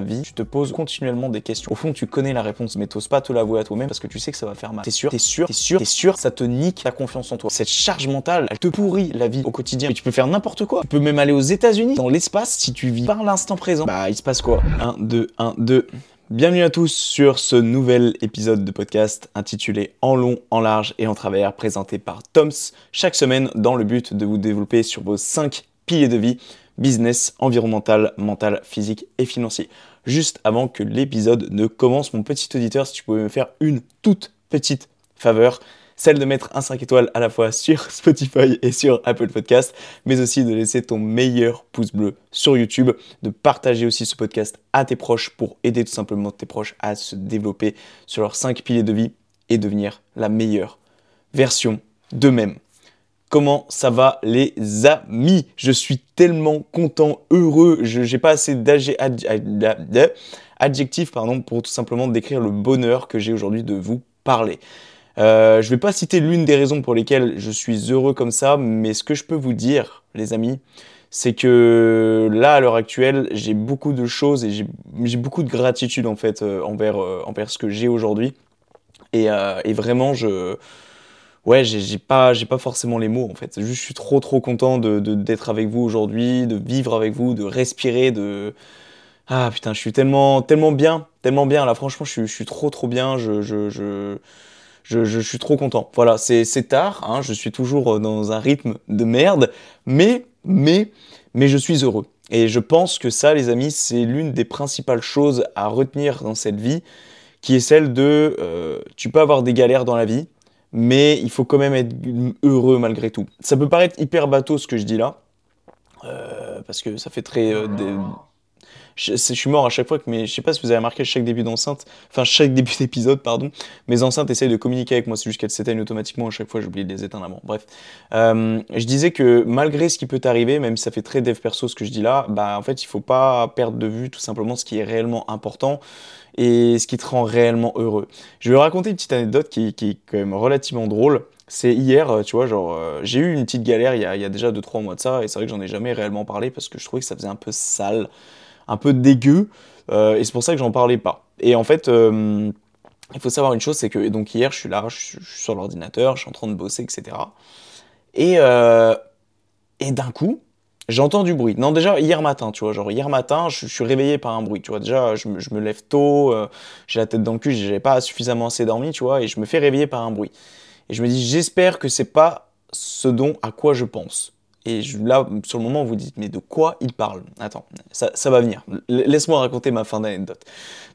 Vie, tu te poses continuellement des questions. Au fond, tu connais la réponse, mais t'oses pas te l'avouer à toi-même parce que tu sais que ça va faire mal. T'es sûr, t'es sûr, t'es sûr, t'es sûr, ça te nique ta confiance en toi. Cette charge mentale, elle te pourrit la vie au quotidien. Tu peux faire n'importe quoi. Tu peux même aller aux États-Unis, dans l'espace, si tu vis par l'instant présent. Bah, il se passe quoi? 1, 2, 1, 2. Bienvenue à tous sur ce nouvel épisode de podcast intitulé En long, en large et en travers, présenté par Toms chaque semaine dans le but de vous développer sur vos 5 piliers de vie business, environnemental, mental, physique et financier. Juste avant que l'épisode ne commence, mon petit auditeur, si tu pouvais me faire une toute petite faveur, celle de mettre un 5 étoiles à la fois sur Spotify et sur Apple Podcast, mais aussi de laisser ton meilleur pouce bleu sur YouTube, de partager aussi ce podcast à tes proches pour aider tout simplement tes proches à se développer sur leurs 5 piliers de vie et devenir la meilleure version d'eux-mêmes. Comment ça va les amis? Je suis tellement content, heureux, je n'ai pas assez d'adjectifs pour tout simplement décrire le bonheur que j'ai aujourd'hui de vous parler. Euh, je ne vais pas citer l'une des raisons pour lesquelles je suis heureux comme ça, mais ce que je peux vous dire, les amis, c'est que là, à l'heure actuelle, j'ai beaucoup de choses et j'ai beaucoup de gratitude en fait euh, envers, euh, envers ce que j'ai aujourd'hui. Et, vraiment, je, ouais, j'ai pas, pas forcément les mots en fait. Juste, je suis trop trop content de d'être avec vous aujourd'hui, de vivre avec vous, de respirer, de ah putain, je suis tellement tellement bien, tellement bien là. Franchement, je suis, je suis trop trop bien. Je je, je je, je, suis trop content. Voilà, c'est tard, hein, je suis toujours dans un rythme de merde, mais, mais, mais je suis heureux. Et je pense que ça, les amis, c'est l'une des principales choses à retenir dans cette vie, qui est celle de, euh, tu peux avoir des galères dans la vie, mais il faut quand même être heureux malgré tout. Ça peut paraître hyper bateau ce que je dis là, euh, parce que ça fait très... Euh, je, suis mort à chaque fois que mais je sais pas si vous avez remarqué chaque début d'enceinte, enfin chaque début d'épisode pardon, mes enceintes essayent de communiquer avec moi, c'est juste qu'elles s'éteignent automatiquement à chaque fois, j'oublie de les éteindre avant. Bref, euh, je disais que malgré ce qui peut arriver, même si ça fait très dev perso ce que je dis là, bah en fait il faut pas perdre de vue tout simplement ce qui est réellement important et ce qui te rend réellement heureux. Je vais raconter une petite anecdote qui, est quand même relativement drôle. C'est hier, euh, tu vois, genre, euh, j'ai eu une petite galère il y, a, déjà 2-3 mois de ça, et c'est vrai que j'en ai jamais réellement parlé parce que je trouvais que ça faisait un peu sale, un peu dégueu, euh, et c'est pour ça que j'en parlais pas. Et en fait, il faut savoir une chose, c'est que donc hier, je suis là, je suis, sur l'ordinateur, je suis en train de bosser, etc. Et, et d'un coup, J'entends du bruit. Non, déjà, hier matin, tu vois, genre hier matin, je, suis réveillé par un bruit, tu vois. Déjà, je, me lève tôt, euh, j'ai la tête dans le cul, j'avais pas suffisamment assez dormi, tu vois, et je me fais réveiller par un bruit. Et je me dis, j'espère que c'est pas ce dont à quoi je pense. Et là, sur le moment, vous dites, mais de quoi il parle? Attends, ça, ça, va venir. Laisse-moi raconter ma fin d'anecdote.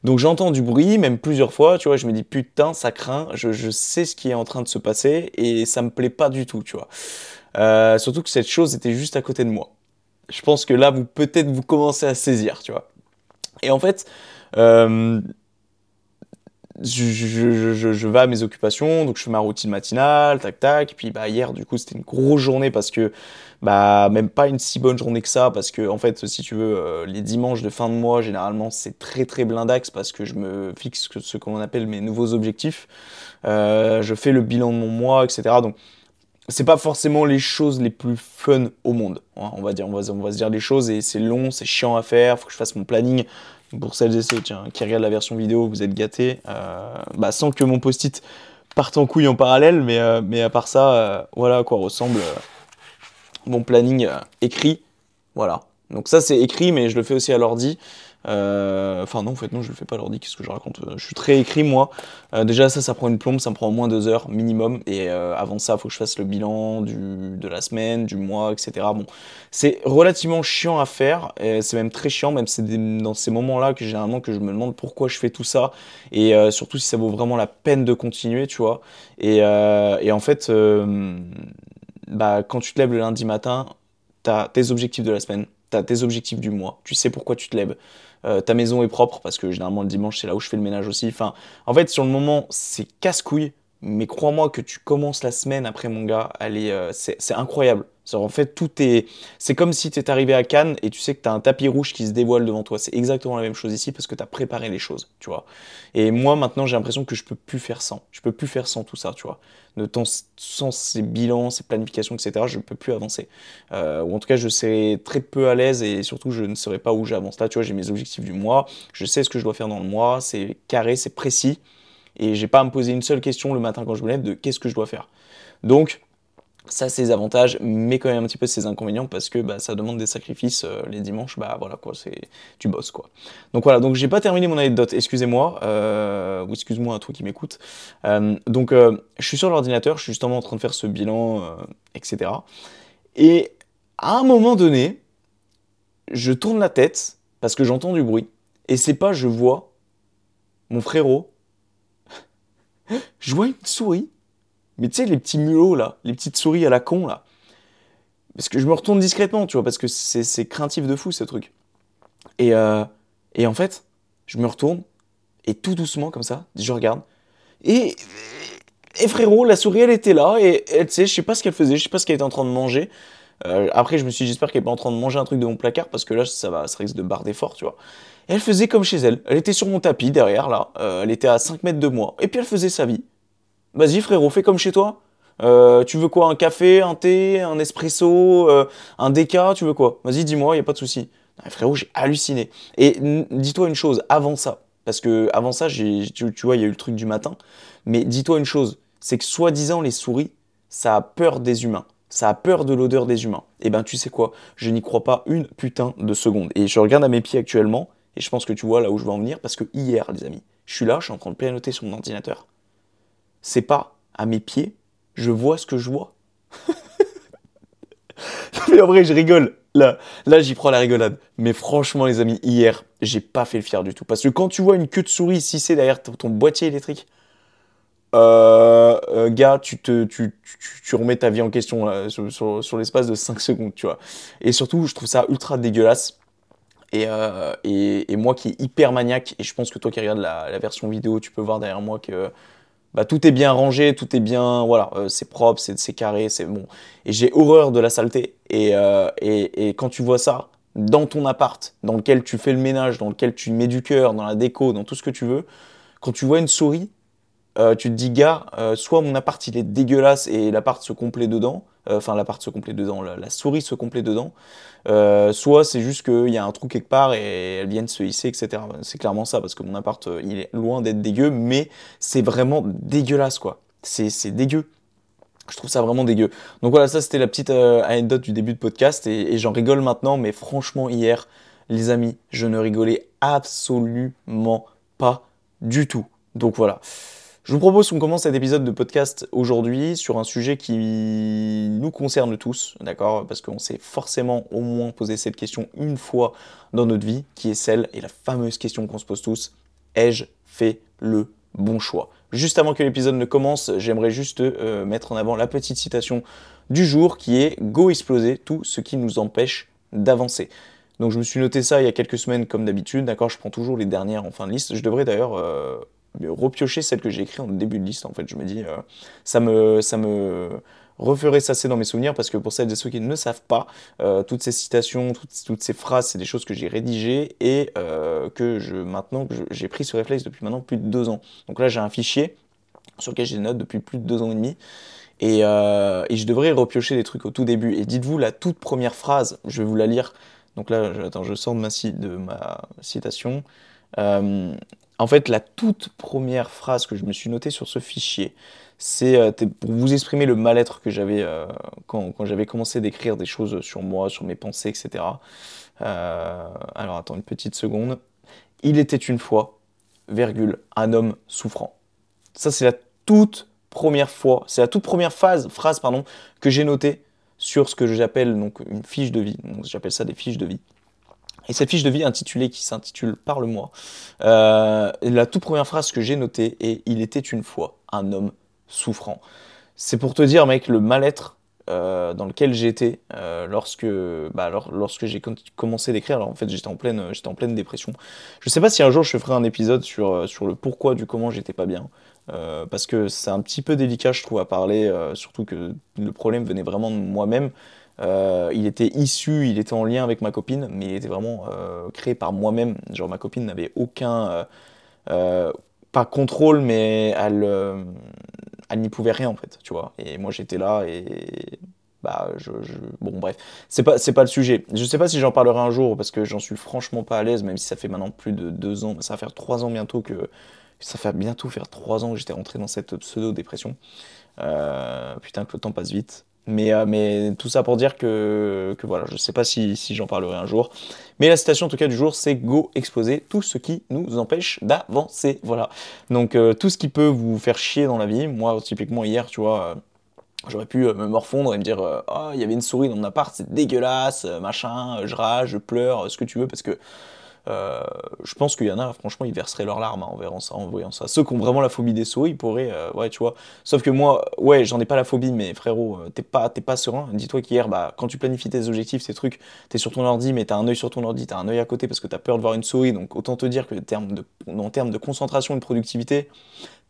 Donc j'entends du bruit, même plusieurs fois, tu vois, je me dis, putain, ça craint, je, je, sais ce qui est en train de se passer, et ça me plaît pas du tout, tu vois. Euh, surtout que cette chose était juste à côté de moi je pense que là, vous peut-être vous commencez à saisir, tu vois. Et en fait, euh, je, je, je, je, vais à mes occupations, donc je fais ma routine matinale, tac tac. Puis bah hier, du coup, c'était une grosse journée parce que bah même pas une si bonne journée que ça parce que en fait, si tu veux, euh, les dimanches de fin de mois, généralement, c'est très très blindax parce que je me fixe ce qu'on appelle mes nouveaux objectifs. Euh, je fais le bilan de mon mois, etc. Donc c'est pas forcément les choses les plus fun au monde. Hein, on va dire, on va, se dire les choses et c'est long, c'est chiant à faire. Faut que je fasse mon planning. Pour celles et ceux tiens, qui regardent la version vidéo, vous êtes gâtés. Euh, bah, sans que mon post-it parte en couille en parallèle, mais, euh, mais à part ça, euh, voilà à quoi ressemble mon planning écrit. Voilà. Donc ça c'est écrit, mais je le fais aussi à l'ordi. Euh, enfin non, en fait non, je le fais pas l'ordi, qu'est-ce que je raconte Je suis très écrit moi. Euh, déjà ça, ça prend une plombe, ça me prend au moins deux heures minimum. Et euh, avant ça, il faut que je fasse le bilan du, de la semaine, du mois, etc. Bon, c'est relativement chiant à faire. C'est même très chiant, même c'est dans ces moments-là que généralement que je me demande pourquoi je fais tout ça. Et surtout si ça vaut vraiment la peine de continuer, tu vois. Et, et en fait, bah, quand tu te lèves le lundi matin, tu as tes objectifs de la semaine, tu as tes objectifs du mois, tu sais pourquoi tu te lèves. ta maison est propre, parce que généralement le dimanche, c'est là où je fais le ménage aussi. Enfin, en fait, sur le moment, c'est casse-couille, mais crois-moi que tu commences la semaine après, mon gars, c'est incroyable. En fait, tout est. C'est comme si tu es arrivé à Cannes et tu sais que tu as un tapis rouge qui se dévoile devant toi. C'est exactement la même chose ici parce que tu as préparé les choses, tu vois. Et moi, maintenant, j'ai l'impression que je peux plus faire sans. Je peux plus faire sans tout ça, tu vois. De temps, sans ces bilans, ces planifications, etc., je ne peux plus avancer. Euh, ou en tout cas, je serai très peu à l'aise et surtout, je ne saurais pas où j'avance. Là, tu vois, j'ai mes objectifs du mois. Je sais ce que je dois faire dans le mois. C'est carré, c'est précis. Et j'ai pas à me poser une seule question le matin quand je me lève de qu'est-ce que je dois faire. Donc, ça a ses avantages, mais quand même un petit peu ses inconvénients parce que bah, ça demande des sacrifices euh, les dimanches. Bah voilà quoi, c'est tu bosses quoi. Donc voilà, donc j'ai pas terminé mon anecdote. Excusez-moi euh, ou excuse-moi à toi qui m'écoute. Euh, donc je suis sur l'ordinateur, je suis justement en train de faire ce bilan, etc. Et à un moment donné, je tourne la tête parce que j'entends du bruit et c'est pas je vois mon frérot. Je vois une souris mais tu sais, les petits mulots, là, les petites souris à la con, là. Parce que je me retourne discrètement, tu vois, parce que c'est craintif de fou, ce truc. Et, euh, et en fait, je me retourne, et tout doucement, comme ça, je regarde. Et, et frérot, la souris, elle était là, et elle, sais, je sais pas ce qu'elle faisait, je sais pas ce qu'elle était en train de manger. Euh, après, je me suis dit, j'espère qu'elle est pas en train de manger un truc de mon placard, parce que là, ça, va, ça risque de barder fort, tu vois. Elle faisait comme chez elle. Elle était sur mon tapis, derrière, là. Euh, elle était à 5 mètres de moi. Et puis, elle faisait sa vie. Vas-y frérot, fais comme chez toi. Euh, tu veux quoi? Un café, un thé, un espresso, euh, un déca? Tu veux quoi? Vas-y, dis-moi, il a pas de souci. frérot, j'ai halluciné. Et dis-toi une chose, avant ça, parce que avant ça, tu, tu, vois, il y a eu le truc du matin, mais dis-toi une chose, c'est que soi-disant, les souris, ça a peur des humains. Ça a peur de l'odeur des humains. Et eh ben, tu sais quoi? Je n'y crois pas une putain de seconde. Et je regarde à mes pieds actuellement, et je pense que tu vois là où je veux en venir, parce que hier, les amis, je suis là, je suis en train de pianoter sur mon ordinateur c'est pas à mes pieds, je vois ce que je vois. mais en vrai, je rigole. Là, là j'y prends la rigolade. Mais franchement, les amis, hier, j'ai pas fait le fier du tout. Parce que quand tu vois une queue de souris c'est derrière ton boîtier électrique, euh, euh, gars, tu, te, tu, tu, remets ta vie en question sur, l'espace de 5 secondes, tu vois. Et surtout, je trouve ça ultra dégueulasse. Et, euh, et, moi qui est hyper maniaque, et je pense que toi qui regardes la, version vidéo, tu peux voir derrière moi que bah, tout est bien rangé, tout est bien, voilà, euh, c'est propre, c'est carré, c'est bon. Et j'ai horreur de la saleté. Euh, et, et, quand tu vois ça dans ton appart, dans lequel tu fais le ménage, dans lequel tu mets du cœur, dans la déco, dans tout ce que tu veux, quand tu vois une souris, euh, tu te dis, gars, soit mon appart il est dégueulasse et l'appart se complaît dedans, enfin l'appart se complaît dedans, la, souris se complaît dedans, euh, soit c'est juste qu'il y a un trou quelque part et elles viennent se hisser, etc. C'est clairement ça, parce que mon appart, euh, il est loin d'être dégueu, mais c'est vraiment dégueulasse, quoi. C'est dégueu. Je trouve ça vraiment dégueu. Donc voilà, ça c'était la petite euh, anecdote du début de podcast et j'en rigole maintenant, mais franchement hier, les amis, je ne rigolais absolument pas du tout. Donc voilà. Je vous propose qu'on commence cet épisode de podcast aujourd'hui sur un sujet qui nous concerne tous, d'accord? Parce qu'on s'est forcément au moins posé cette question une fois dans notre vie, qui est celle, et la fameuse question qu'on se pose tous, ai-je fait le bon choix? Juste avant que l'épisode ne commence, j'aimerais juste euh, mettre en avant la petite citation du jour qui est Go exploser tout ce qui nous empêche d'avancer. Donc je me suis noté ça il y a quelques semaines comme d'habitude, d'accord? Je prends toujours les dernières en fin de liste. Je devrais d'ailleurs euh, repiocher celle que j'ai écrite en début de liste. En fait, je me dis, euh, ça me, ça me referait ça dans mes souvenirs parce que pour celles et ceux qui ne savent pas, euh, toutes ces citations, toutes, ces phrases, c'est des choses que j'ai rédigées et euh, que je maintenant j'ai pris ce réflexe depuis maintenant plus de deux ans. Donc là, j'ai un fichier sur lequel j'ai des notes depuis plus de deux ans et demi. Et, et, je devrais repiocher des trucs au tout début. Et dites-vous la toute première phrase, je vais vous la lire. Donc là, attends, je sors de ma, de ma citation. En fait, la toute première phrase que je me suis notée sur ce fichier, c'est euh, pour vous exprimer le mal-être que j'avais euh, quand, j'avais commencé d'écrire des choses sur moi, sur mes pensées, etc. Euh, alors attends une petite seconde. Il était une fois, virgule, un homme souffrant. Ça, c'est la toute première fois, c'est la toute première phase, phrase pardon, que j'ai notée sur ce que j'appelle donc une fiche de vie. J'appelle ça des fiches de vie. Et cette fiche de vie intitulée qui s'intitule Parle-moi, euh, la toute première phrase que j'ai notée est Il était une fois un homme souffrant. C'est pour te dire, mec, le mal-être euh, dans lequel j'étais euh, lorsque, bah, lorsque j'ai commencé d'écrire. Alors en fait, j'étais en pleine, en pleine dépression. Je sais pas si un jour je ferai un épisode sur, sur le pourquoi du comment j'étais pas bien. parce que c'est un petit peu délicat, je trouve, à parler, surtout que le problème venait vraiment de moi-même. Il était issu, il était en lien avec ma copine, mais il était vraiment créé par moi-même. Genre ma copine n'avait aucun, pas contrôle, mais elle, elle n'y pouvait rien en fait, tu vois. Et moi j'étais là et bah je, bon bref, c'est pas c'est pas le sujet. Je sais pas si j'en parlerai un jour parce que j'en suis franchement pas à l'aise, même si ça fait maintenant plus de deux ans, ça va faire trois ans bientôt que ça fait bientôt faire trois ans que j'étais rentré dans cette pseudo dépression. Euh, putain que le temps passe vite. Mais, euh, mais tout ça pour dire que, voilà, je sais pas si, j'en parlerai un jour. Mais la citation en tout cas du jour, c'est Go exploser tout ce qui nous empêche d'avancer. Voilà. Donc euh, tout ce qui peut vous faire chier dans la vie. Moi, typiquement hier, tu vois, euh, j'aurais pu me morfondre et me dire Ah, il y avait une souris dans mon appart, c'est dégueulasse, machin, je rage, je pleure, ce que tu veux, parce que euh, je pense qu'il y en a, franchement, ils verseraient leurs larmes hein, en verrant ça, en voyant ça. Ceux qui ont vraiment la phobie des souris, pourraient, euh, ouais, tu vois. Sauf que moi, ouais, j'en ai pas la phobie, mais frérot, euh, t'es pas, pas serein. Dis-toi qu'hier, bah, quand tu planifies tes objectifs, ces trucs, t'es sur ton ordi, mais t'as un œil sur ton ordi, t'as un œil à côté parce que t'as peur de voir une souris. Donc autant te dire que en termes de concentration et de productivité,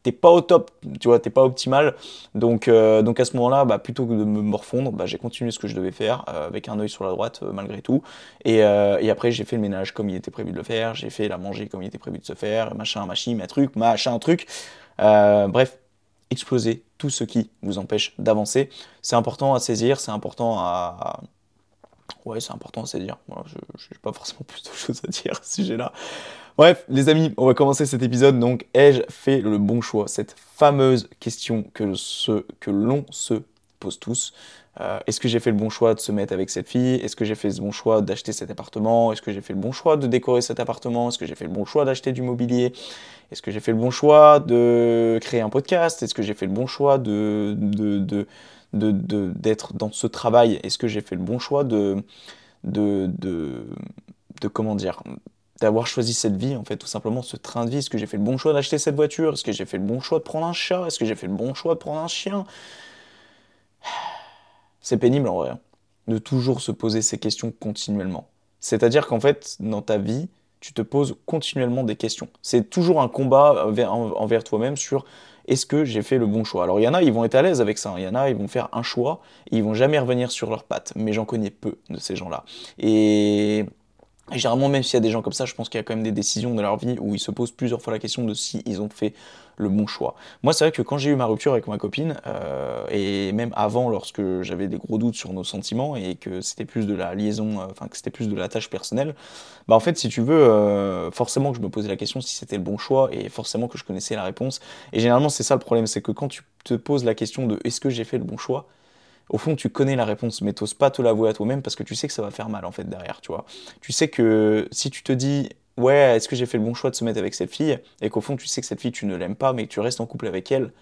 t'es pas au top, tu vois, t'es pas optimal. Donc, euh, donc à ce moment-là, bah, plutôt que de me morfondre, bah, j'ai continué ce que je devais faire euh, avec un œil sur la droite euh, malgré tout. Et, et après, j'ai fait le ménage comme il était prévu de le faire, j'ai fait la manger comme il était prévu de se faire, machin, machin, ma truc, machin, truc. bref, exploser tout ce qui vous empêche d'avancer. C'est important à saisir, c'est important à, Ouais, c'est important à saisir. Je n'ai pas forcément plus de choses à dire à ce sujet-là. Bref, les amis, on va commencer cet épisode. Donc, ai-je fait le bon choix? Cette fameuse question que, l'on se pose tous. Euh, est-ce que j'ai fait le bon choix de se mettre avec cette fille? Est-ce que j'ai fait le bon choix d'acheter cet appartement? Est-ce que j'ai fait le bon choix de décorer cet appartement? Est-ce que j'ai fait le bon choix d'acheter du mobilier? Est-ce que j'ai fait le bon choix de créer un podcast? Est-ce que j'ai fait le bon choix d'être dans ce travail? Est-ce que j'ai fait le bon choix de, de, de, de comment dire d'avoir choisi cette vie, en fait, tout simplement ce train de vie. Est-ce que j'ai fait le bon choix d'acheter cette voiture? Est-ce que j'ai fait le bon choix de prendre un chat? Est-ce que j'ai fait le bon choix de prendre un chien? C'est pénible en vrai, hein, de toujours se poser ces questions continuellement. C'est-à-dire qu'en fait, dans ta vie, tu te poses continuellement des questions. C'est toujours un combat envers toi-même sur est-ce que j'ai fait le bon choix? Alors il y en a, ils vont être à l'aise avec ça. Il y en a, ils vont faire un choix et ils vont jamais revenir sur leurs pattes. Mais j'en connais peu de ces gens-là. Et généralement, même s'il y a des gens comme ça, je pense qu'il y a quand même des décisions de leur vie où ils se posent plusieurs fois la question de si ils ont fait le bon choix. Moi, c'est vrai que quand j'ai eu ma rupture avec ma copine, euh, et même avant, lorsque j'avais des gros doutes sur nos sentiments et que c'était plus de la liaison, euh, enfin que c'était plus de la tâche personnelle, bah en fait, si tu veux, euh, forcément que je me posais la question si c'était le bon choix et forcément que je connaissais la réponse. Et généralement, c'est ça le problème, c'est que quand tu te poses la question de est-ce que j'ai fait le bon choix, au fond, tu connais la réponse, mais t'oses pas te l'avouer à toi-même parce que tu sais que ça va faire mal en fait derrière, tu vois. Tu sais que si tu te dis ouais, est-ce que j'ai fait le bon choix de se mettre avec cette fille et qu'au fond tu sais que cette fille tu ne l'aimes pas mais que tu restes en couple avec elle,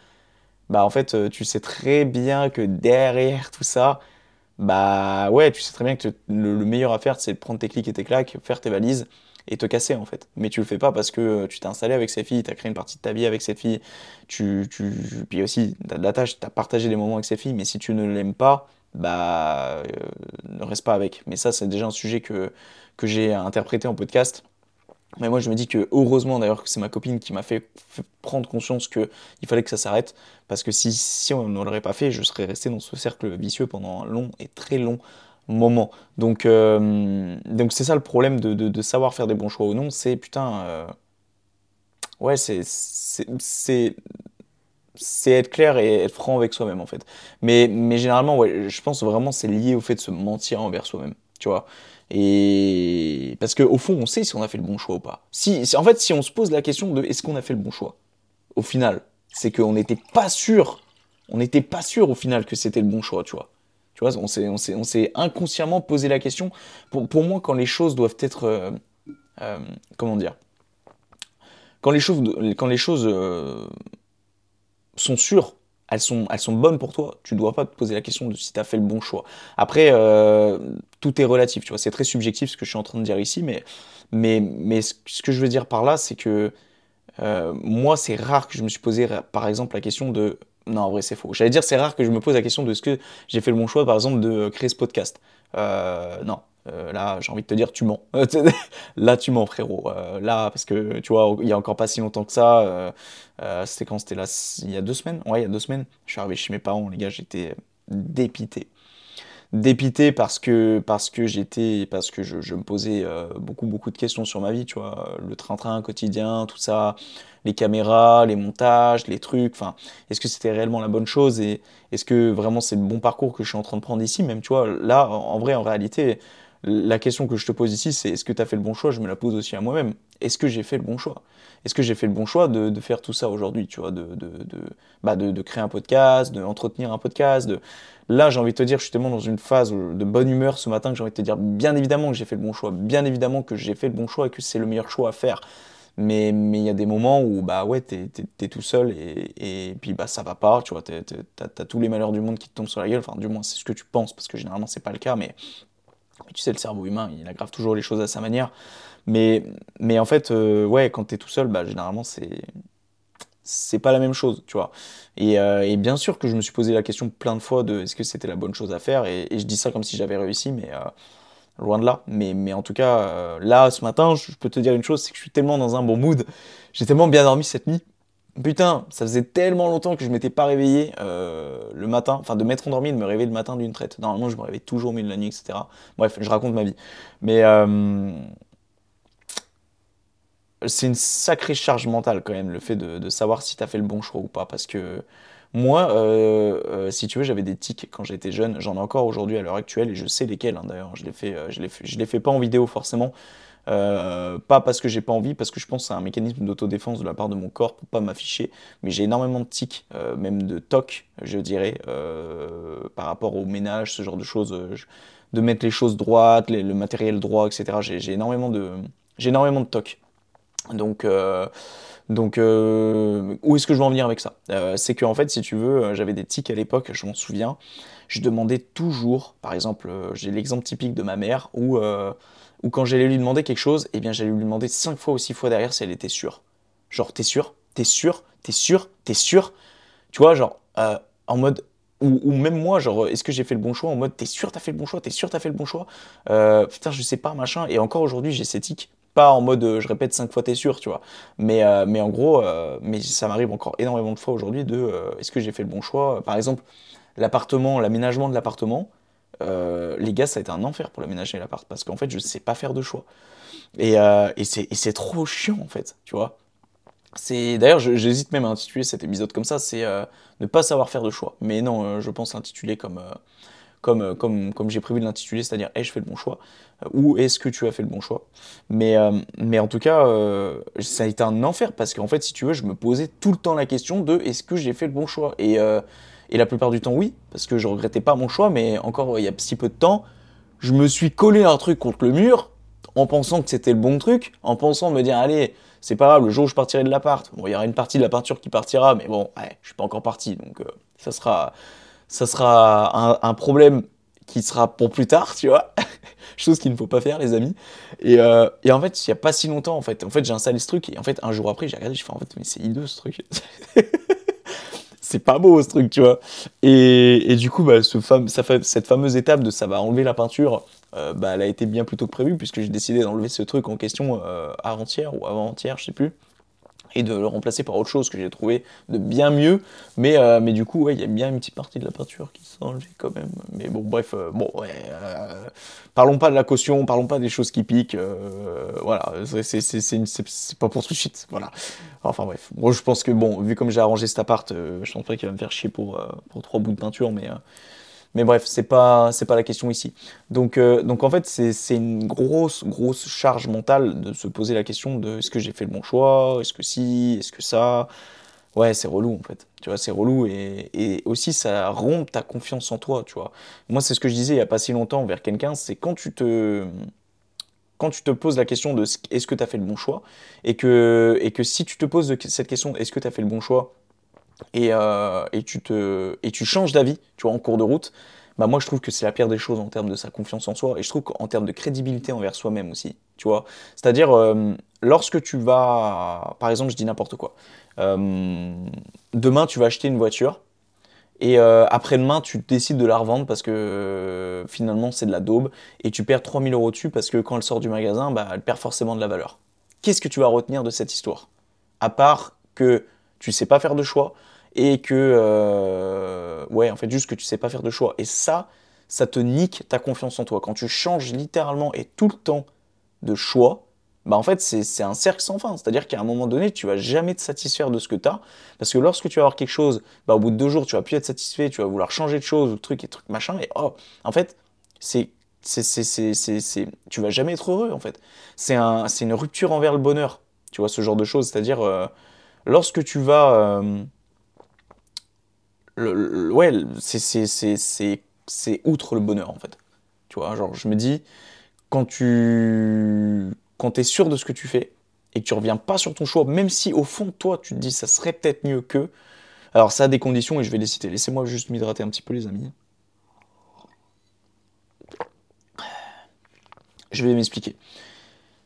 bah en fait euh, tu sais très bien que derrière tout ça, bah ouais, tu sais très bien que le, meilleur à faire c'est de prendre tes clics et tes claques, faire tes valises et te casser en fait. Mais tu le fais pas parce que euh, tu t'es installé avec cette fille, tu as créé une partie de ta vie avec cette fille, tu, tu, puis aussi tu as de la tâche, tu as partagé des moments avec cette fille, mais si tu ne l'aimes pas, bah euh, ne reste pas avec. Mais ça c'est déjà un sujet que, que j'ai interprété en podcast. Mais moi je me dis que heureusement d'ailleurs que c'est ma copine qui m'a fait, prendre conscience qu'il fallait que ça s'arrête, parce que si, si on ne l'aurait pas fait, je serais resté dans ce cercle vicieux pendant un long et très long moment. Donc euh, donc c'est ça le problème de, de, savoir faire des bons choix ou non, c'est putain... Euh, ouais, c'est... C'est être clair et être franc avec soi-même en fait. Mais, mais généralement, ouais, je pense vraiment c'est lié au fait de se mentir envers soi-même. Tu vois et parce qu'au fond, on sait si on a fait le bon choix ou pas. Si, en fait, si on se pose la question de est-ce qu'on a fait le bon choix, au final, c'est qu'on n'était pas sûr, on n'était pas sûr au final que c'était le bon choix, tu vois. Tu vois, on s'est, on s'est, on s'est inconsciemment posé la question. Pour, moi, quand les choses doivent être, euh, euh, comment dire, quand les choses, quand les euh, sont sûres, elles sont, bonnes pour toi. Tu ne dois pas te poser la question de si tu as fait le bon choix. Après, tout est relatif, tu vois. C'est très subjectif ce que je suis en train de dire ici, mais, mais ce que je veux dire par là, c'est que moi, c'est rare que je me suis posé, par exemple, la question de Non, en vrai, c'est faux. J'allais dire, c'est rare que je me pose la question de ce que j'ai fait le bon choix, par exemple, de créer ce podcast. Euh, non, euh, là, j'ai envie de te dire, tu mens. là, tu mens, frérot. Euh, là, parce que, tu vois, il y a encore pas si longtemps que ça, c'était quand? C'était là, il y a deux semaines? Ouais, il y a deux semaines. Je suis arrivé chez mes parents, les gars, j'étais dépité dépité parce que parce que j'étais parce que je, me posais beaucoup beaucoup de questions sur ma vie tu vois le train-train quotidien tout ça les caméras les montages les trucs enfin est-ce que c'était réellement la bonne chose et est-ce que vraiment c'est le bon parcours que je suis en train de prendre ici? Même tu vois là en vrai en réalité la question que je te pose ici, c'est est-ce que tu as fait le bon choix? Je me la pose aussi à moi-même. Est-ce que j'ai fait le bon choix? Est-ce que j'ai fait le bon choix de, faire tout ça aujourd'hui Tu vois, de, de, bah de, créer un podcast, d'entretenir un podcast. De... Là, j'ai envie de te dire, je suis tellement dans une phase de bonne humeur ce matin que j'ai envie de te dire, bien évidemment que j'ai fait le bon choix. Bien évidemment que j'ai fait le bon choix et que c'est le meilleur choix à faire. Mais il y a des moments où, bah ouais, t'es es, tout seul et, et, puis bah ça va pas, tu vois, t'as as tous les malheurs du monde qui te tombent sur la gueule. Enfin, du moins, c'est ce que tu penses, parce que généralement, c'est pas le cas, mais tu sais, le cerveau humain, il aggrave toujours les choses à sa manière. Mais, mais en fait, euh, ouais, quand tu es tout seul, bah, généralement, c'est c'est pas la même chose, tu vois. Et, euh, et, bien sûr que je me suis posé la question plein de fois de est-ce que c'était la bonne chose à faire, et, je dis ça comme si j'avais réussi, mais euh, loin de là. Mais, mais en tout cas, là, ce matin, je peux te dire une chose, c'est que je suis tellement dans un bon mood, j'ai tellement bien dormi cette nuit, Putain, ça faisait tellement longtemps que je m'étais pas réveillé euh, le matin, enfin de m'être endormi, de me réveiller le matin d'une traite. Normalement, je me réveille toujours au milieu de la nuit, etc. Bref, je raconte ma vie. Mais euh, c'est une sacrée charge mentale quand même, le fait de, savoir si tu as fait le bon choix ou pas. Parce que moi, euh, si tu veux, j'avais des tics quand j'étais jeune. J'en ai encore aujourd'hui à l'heure actuelle et je sais lesquels hein, d'ailleurs. Je les fais, je les fais pas en vidéo forcément. Euh, pas parce que j'ai pas envie, parce que je pense c'est un mécanisme d'autodéfense de la part de mon corps pour pas m'afficher. Mais j'ai énormément de tics, euh, même de tocs, je dirais, euh, par rapport au ménage, ce genre de choses, de mettre les choses droites, le matériel droit, etc. J'ai énormément de, j'ai énormément de tocs. Donc donc, où est-ce que je veux en venir avec ça? C'est que en fait, si tu veux, j'avais des tics à l'époque, je m'en souviens. Je demandais toujours, par exemple, j'ai l'exemple typique de ma mère où ou quand j'allais lui demander quelque chose, eh bien j'allais lui demander cinq fois ou six fois derrière si elle était sûre. Genre, t'es sûr T'es sûr T'es sûr T'es sûr Tu vois, genre, euh, en mode. Ou, même moi, genre, est-ce que j'ai fait le bon choix? En mode, t'es sûr t'as fait le bon choix? T'es sûr t'as fait le bon choix? Euh, Putain, je sais pas, machin. Et encore aujourd'hui, j'ai cette tic. Pas en mode, euh, je répète cinq fois t'es sûr, tu vois. Mais, mais en gros, mais ça m'arrive encore énormément de fois aujourd'hui de est-ce que j'ai fait le bon choix? Par exemple, l'appartement, l'aménagement de l'appartement. Euh, les gars, ça a été un enfer pour l'aménager l'appart parce qu'en fait, je sais pas faire de choix. Et, euh, et c'est trop chiant en fait, tu vois. C'est d'ailleurs, j'hésite même à intituler cet épisode comme ça, c'est euh, ne pas savoir faire de choix. Mais non, je pense l'intituler comme comme comme j'ai prévu de l'intituler, c'est-à-dire ai-je fait le bon choix ou est-ce que tu as fait le bon choix? Mais mais en tout cas, ça a été un enfer parce qu'en fait, si tu veux, je me posais tout le temps la question de est-ce que j'ai fait le bon choix? Et la plupart du temps, oui, parce que je regrettais pas mon choix, mais encore il y a si peu de temps, je me suis collé un truc contre le mur en pensant que c'était le bon truc, en pensant me dire, allez, c'est pas grave, le jour où je partirai de l'appart, il y aura une partie de la peinture qui partira, mais bon, ouais, je suis pas encore parti, donc euh, ça sera, ça sera un, problème qui sera pour plus tard, tu vois. Chose qu'il ne faut pas faire, les amis. Et, euh, et en fait, il n'y a pas si longtemps, en fait, en fait j'ai installé ce truc, et en fait, un jour après, j'ai regardé, je fais, en fait, mais c'est hideux ce truc. c'est pas beau ce truc, tu vois. Et, et du coup, bah, cette fameuse étape de ça va enlever la peinture, euh, bah, elle a été bien plus tôt que prévu, puisque j'ai décidé d'enlever ce truc en question euh, avant-hier ou avant-hier, je sais plus et de le remplacer par autre chose que j'ai trouvé de bien mieux. Mais, euh, mais du coup, il y a bien une petite partie de la peinture qui s'est enlevée quand même. Mais bon, bref, euh, bon, euh, parlons pas de la caution, parlons pas des choses qui piquent. voilà, c'est pas pour tout de suite. Voilà. Enfin bref, moi je pense que, bon, vu comme j'ai arrangé cet appart, je pense pas qu'il va me faire chier pour, pour trois bouts de peinture, mais. Mais bref, c'est pas c'est pas la question ici. Donc euh, donc en fait c'est une grosse grosse charge mentale de se poser la question de est-ce que j'ai fait le bon choix, est-ce que si, est-ce que ça? Ouais, c'est relou en fait. Tu vois, c'est relou et, et, aussi ça rompt ta confiance en toi, tu vois. Moi, c'est ce que je disais il y a pas si longtemps vers quelqu'un, c'est quand tu te quand tu te poses la question de est-ce que tu as fait le bon choix? Et que et que si tu te poses cette question est-ce que tu as fait le bon choix? Et, euh, et, tu te, et tu changes d'avis, tu vois, en cours de route, bah moi je trouve que c'est la pire des choses en termes de sa confiance en soi, et je trouve qu'en termes de crédibilité envers soi-même aussi, tu vois. C'est-à-dire, euh, lorsque tu vas, par exemple, je dis n'importe quoi, euh, demain tu vas acheter une voiture, Et après-demain, tu décides de la revendre parce que finalement, c'est de la daube. Et tu perds 3000 euros dessus parce que quand elle sort du magasin, bah, elle perd forcément de la valeur. Qu'est-ce que tu vas retenir de cette histoire? À part que tu sais pas faire de choix et que. Euh, ouais, en fait, juste que tu sais pas faire de choix. Et ça, ça te nique ta confiance en toi. Quand tu changes littéralement et tout le temps de choix, bah en fait, c'est un cercle sans fin. C'est-à-dire qu'à un moment donné, tu vas jamais te satisfaire de ce que tu as. Parce que lorsque tu vas avoir quelque chose, bah, au bout de deux jours, tu vas plus être satisfait, tu vas vouloir changer de chose, ou truc et truc machin. Et oh, en fait, c'est. Tu vas jamais être heureux, en fait. C'est un, une rupture envers le bonheur. Tu vois, ce genre de choses. C'est-à-dire, euh, lorsque tu vas. Euh, ouais, c'est outre le bonheur, en fait. Tu vois, genre, je me dis, quand tu quand es sûr de ce que tu fais et que tu reviens pas sur ton choix, même si au fond toi tu te dis ça serait peut-être mieux que. Alors ça a des conditions et je vais les citer. Laissez-moi juste m'hydrater un petit peu les amis. Je vais m'expliquer.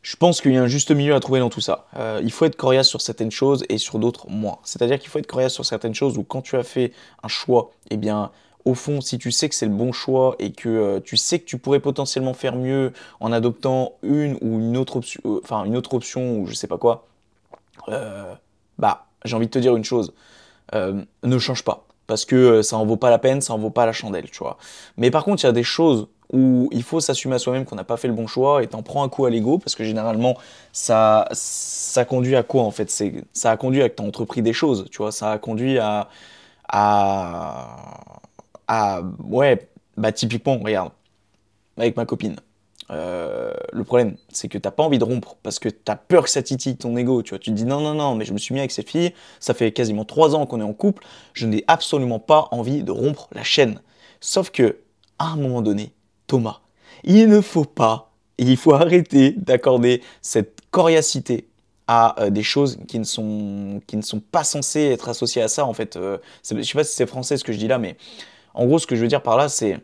Je pense qu'il y a un juste milieu à trouver dans tout ça. Euh, il faut être coriace sur certaines choses et sur d'autres moins. C'est-à-dire qu'il faut être coriace sur certaines choses où quand tu as fait un choix, eh bien au fond, si tu sais que c'est le bon choix et que euh, tu sais que tu pourrais potentiellement faire mieux en adoptant une ou une autre option, euh, une autre option ou je sais pas quoi, bah j'ai envie de te dire une chose, ne change pas parce que ça en vaut pas la peine, ça en vaut pas la chandelle, tu vois. Mais par contre, il y a des choses où il faut s'assumer à soi-même qu'on n'a pas fait le bon choix et t'en prends un coup à l'ego parce que généralement ça ça conduit à quoi en fait? C'est ça a conduit à que t'as entrepris des choses tu vois? Ça a conduit à à ah, ouais, bah typiquement, regarde, avec ma copine. Euh, le problème, c'est que t'as pas envie de rompre parce que t'as peur que ça titille ton ego. Tu vois, tu te dis non, non, non, mais je me suis mis avec cette fille, ça fait quasiment trois ans qu'on est en couple, je n'ai absolument pas envie de rompre la chaîne. Sauf que, à un moment donné, Thomas, il ne faut pas, il faut arrêter d'accorder cette coriacité à euh, des choses qui ne, sont, qui ne sont pas censées être associées à ça. En fait, euh, je sais pas si c'est français ce que je dis là, mais en gros, ce que je veux dire par là, c'est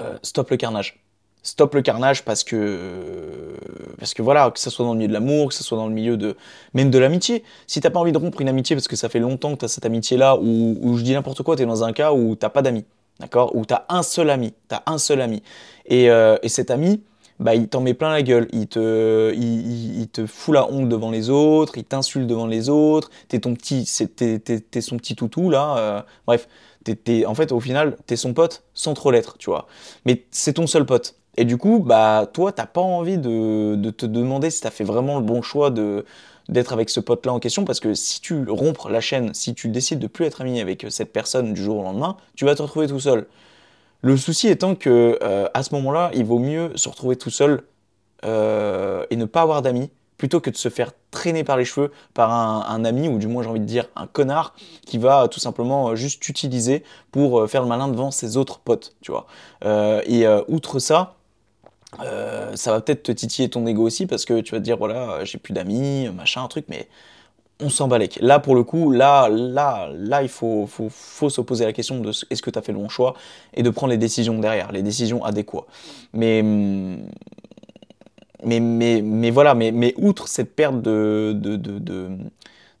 euh, stop le carnage. Stop le carnage parce que parce que voilà, que ce soit dans le milieu de l'amour, que ce soit dans le milieu de même de l'amitié. Si t'as pas envie de rompre une amitié parce que ça fait longtemps que tu as cette amitié là, ou, je dis n'importe quoi, tu es dans un cas où t'as pas d'amis, d'accord, où t'as un seul ami, t'as un seul ami, et, euh, et cet ami, bah, il t'en met plein la gueule. Il te, il, te fout la honte devant les autres, il t'insulte devant les autres. T'es ton petit, t'es, son petit toutou là. Euh, bref, en fait, au final, t'es son pote sans trop l'être, tu vois. Mais c'est ton seul pote. Et du coup, bah, toi, t'as pas envie de, te demander si t'as fait vraiment le bon choix de d'être avec ce pote-là en question, parce que si tu rompres la chaîne, si tu décides de plus être ami avec cette personne du jour au lendemain, tu vas te retrouver tout seul. Le souci étant que euh, à ce moment-là, il vaut mieux se retrouver tout seul euh, et ne pas avoir d'amis plutôt que de se faire traîner par les cheveux par un, ami, ou du moins j'ai envie de dire un connard, qui va tout simplement euh, juste t'utiliser pour euh, faire le malin devant ses autres potes, tu vois. Euh, et outre ça, ça va peut-être te titiller ton ego aussi, parce que tu vas te dire, voilà, j'ai plus d'amis, machin, un truc, mais on s'en balèque. Là, pour le coup, là, là, là, il faut, faut, faut se poser la question de est-ce que tu as fait le bon choix et de prendre les décisions derrière, les décisions adéquates. Mais hum, mais, mais, mais voilà, mais, mais outre cette perte de,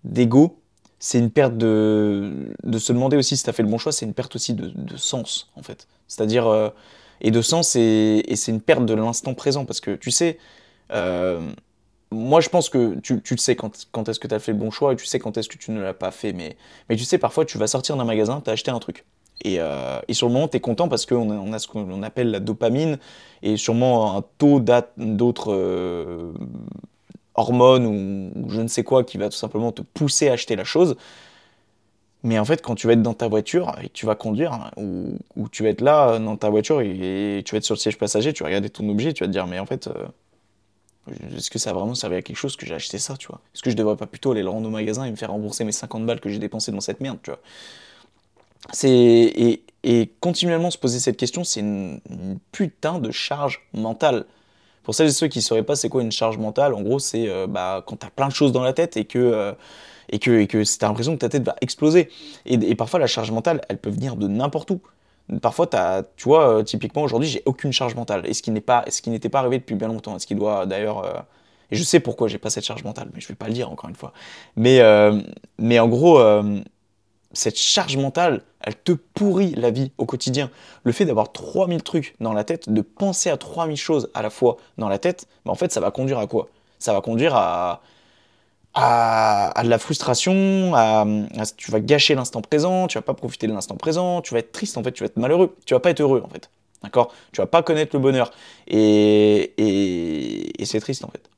d'ego, c'est une perte de, de se demander aussi si tu as fait le bon choix, c'est une perte aussi de, de sens, en fait. C'est-à-dire, euh, et de sens, c'est une perte de l'instant présent, parce que tu sais, euh, moi je pense que tu, tu sais quand, quand est-ce que tu as fait le bon choix, et tu sais quand est-ce que tu ne l'as pas fait, mais, mais tu sais, parfois tu vas sortir d'un magasin, tu as acheté un truc. Et, euh, et, sur le moment, tu es content parce qu'on a, on a ce qu'on appelle la dopamine et sûrement un taux d'autres euh, hormones ou, je ne sais quoi qui va tout simplement te pousser à acheter la chose. Mais en fait, quand tu vas être dans ta voiture et tu vas conduire, hein, ou, tu vas être là dans ta voiture et, tu vas être sur le siège passager, tu vas regarder ton objet, tu vas te dire, mais en fait, euh, est-ce que ça a vraiment servi à quelque chose que j'ai acheté ça, tu vois? Est-ce que je devrais pas plutôt aller le rendre au magasin et me faire rembourser mes 50 balles que j'ai dépensées dans cette merde, tu vois? Et, et, continuellement se poser cette question, c'est une, putain de charge mentale. Pour celles et ceux qui ne sauraient pas c'est quoi une charge mentale, en gros c'est euh, bah, quand t'as plein de choses dans la tête et que euh, et que, et que l'impression que ta tête va exploser. Et, et, parfois la charge mentale, elle peut venir de n'importe où. Parfois, tu vois, euh, typiquement aujourd'hui, j'ai aucune charge mentale. Et ce qui n'est pas, ce qui n'était pas arrivé depuis bien longtemps. Ce qui doit d'ailleurs, et je sais pourquoi j'ai pas cette charge mentale, mais je vais pas le dire encore une fois. Mais mais en gros cette charge mentale, elle te pourrit la vie au quotidien. Le fait d'avoir 3000 trucs dans la tête, de penser à 3000 choses à la fois dans la tête, bah, en fait, ça va conduire à quoi? Ça va conduire à, à, de la frustration, à, tu vas gâcher l'instant présent, tu vas pas profiter de l'instant présent, tu vas être triste en fait, tu vas être malheureux, tu vas pas être heureux en fait. D'accord? Tu vas pas connaître le bonheur. Et, et, c'est triste en fait.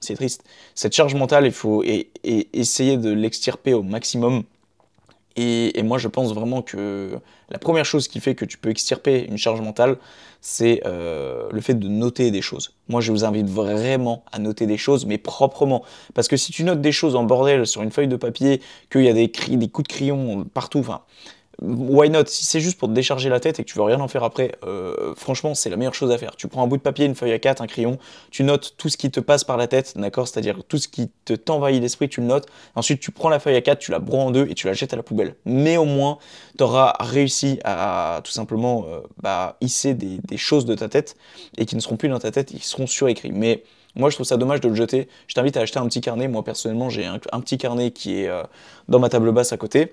C'est triste. Cette charge mentale, il faut essayer de l'extirper au maximum. Et, moi, je pense vraiment que la première chose qui fait que tu peux extirper une charge mentale, c'est euh, le fait de noter des choses. Moi, je vous invite vraiment à noter des choses, mais proprement. Parce que si tu notes des choses en bordel sur une feuille de papier, qu'il y a des, des coups de crayon partout, enfin, why not? Si c'est juste pour te décharger la tête et que tu veux rien en faire après, euh, franchement, c'est la meilleure chose à faire. Tu prends un bout de papier, une feuille à 4, un crayon, tu notes tout ce qui te passe par la tête, d'accord? C'est-à-dire tout ce qui te t'envahit l'esprit, tu le notes. Ensuite, tu prends la feuille à 4, tu la broies en deux et tu la jettes à la poubelle. Mais au moins, tu auras réussi à, tout simplement euh, bah, hisser des, choses de ta tête et qui ne seront plus dans ta tête, ils seront surécrits. Mais moi, je trouve ça dommage de le jeter. Je t'invite à acheter un petit carnet. Moi, personnellement, j'ai un, petit carnet qui est euh, dans ma table basse à côté.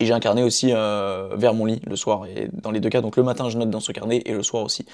Et j'ai un carnet aussi euh, vers mon lit le soir. Et dans les deux cas, donc le matin, je note dans ce carnet et le soir aussi.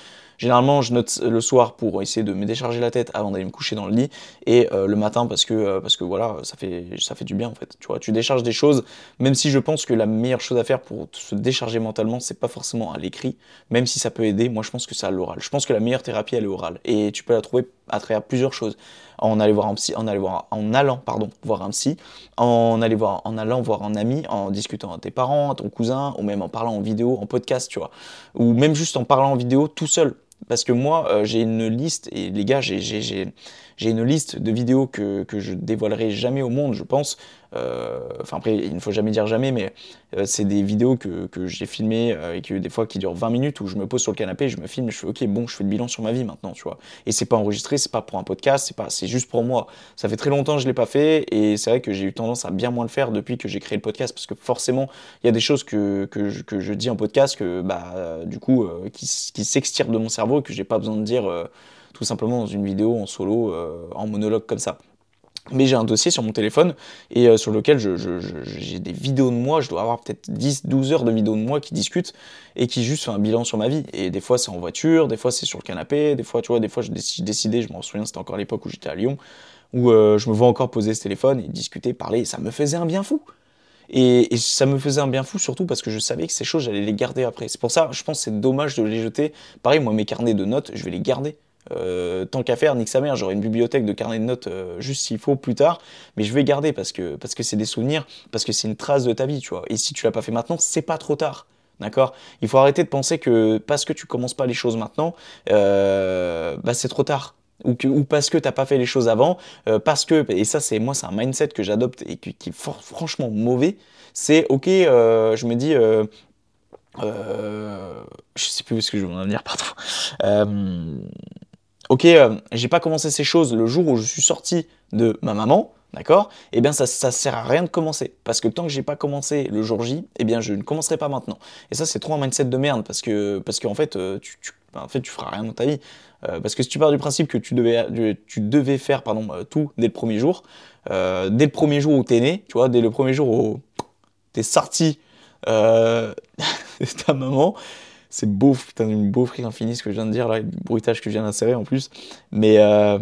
Généralement, je note le soir pour essayer de me décharger la tête avant d'aller me coucher dans le lit. Et euh, le matin, parce que, euh, parce que voilà, ça fait, ça fait du bien en fait. Tu vois, tu décharges des choses, même si je pense que la meilleure chose à faire pour se décharger mentalement, c'est pas forcément à l'écrit, même si ça peut aider. Moi, je pense que c'est à l'oral. Je pense que la meilleure thérapie, elle est orale. Et tu peux la trouver à travers plusieurs choses. En allant voir un psy, en, en allant pardon, voir un psy, en, en allant voir un ami, en discutant à tes parents, à ton cousin, ou même en parlant en vidéo, en podcast, tu vois. Ou même juste en parlant en vidéo tout seul. Parce que moi, euh, j'ai une liste, et les gars, j'ai une liste de vidéos que, que je dévoilerai jamais au monde, je pense, euh, enfin après, il ne faut jamais dire jamais, mais euh, c'est des vidéos que, que j'ai filmées euh, et que des fois qui durent 20 minutes où je me pose sur le canapé, je me filme, je fais ok bon, je fais le bilan sur ma vie maintenant, tu vois. Et c'est pas enregistré, c'est pas pour un podcast, c'est pas, c'est juste pour moi. Ça fait très longtemps que je l'ai pas fait et c'est vrai que j'ai eu tendance à bien moins le faire depuis que j'ai créé le podcast parce que forcément il y a des choses que, que, je, que je dis en podcast que bah du coup qui, qui s'extirent de mon cerveau et que j'ai pas besoin de dire tout simplement dans une vidéo en solo, en monologue comme ça. Mais j'ai un dossier sur mon téléphone et euh, sur lequel j'ai des vidéos de moi, je dois avoir peut-être 10, 12 heures de vidéos de moi qui discutent et qui juste font un bilan sur ma vie. Et des fois c'est en voiture, des fois c'est sur le canapé, des fois tu vois, des fois j'ai décidé, je m'en souviens, c'était encore l'époque où j'étais à Lyon, où euh, je me vois encore poser ce téléphone et discuter, parler, et ça me faisait un bien fou. Et, et, ça me faisait un bien fou surtout parce que je savais que ces choses j'allais les garder après. C'est pour ça, je pense que c'est dommage de les jeter. Pareil, moi mes carnets de notes, je vais les garder euh, tant qu'à faire, nique sa mère, j'aurai une bibliothèque de carnet de notes euh, juste s'il faut plus tard, mais je vais garder parce que parce que c'est des souvenirs, parce que c'est une trace de ta vie, tu vois. Et si tu l'as pas fait maintenant, c'est pas trop tard. D'accord? Il faut arrêter de penser que parce que tu commences pas les choses maintenant, euh, bah c'est trop tard. Ou, que, ou parce que t'as pas fait les choses avant, parce que, et ça c'est moi c'est un mindset que j'adopte et qui, est franchement mauvais, c'est ok, je me dis, je sais plus est-ce que je veux en venir, pardon ok, euh, j'ai pas commencé ces choses le jour où je suis sorti de ma maman, d'accord? Eh bien, ça, ça sert à rien de commencer. Parce que tant que j'ai pas commencé le jour J, eh bien, je ne commencerai pas maintenant. Et ça, c'est trop un mindset de merde parce que, parce qu'en fait, euh, tu, tu, en fait, tu feras rien dans ta vie. Euh, parce que si tu pars du principe que tu devais, tu devais faire pardon, tout dès le premier jour, dès le premier jour où tu es né, tu vois, dès le premier jour où tu es sorti de ta maman, c'est beau, putain, une beaufrie infinie ce que je viens de dire là, le bruitage que je viens d'insérer en plus. Mais, euh,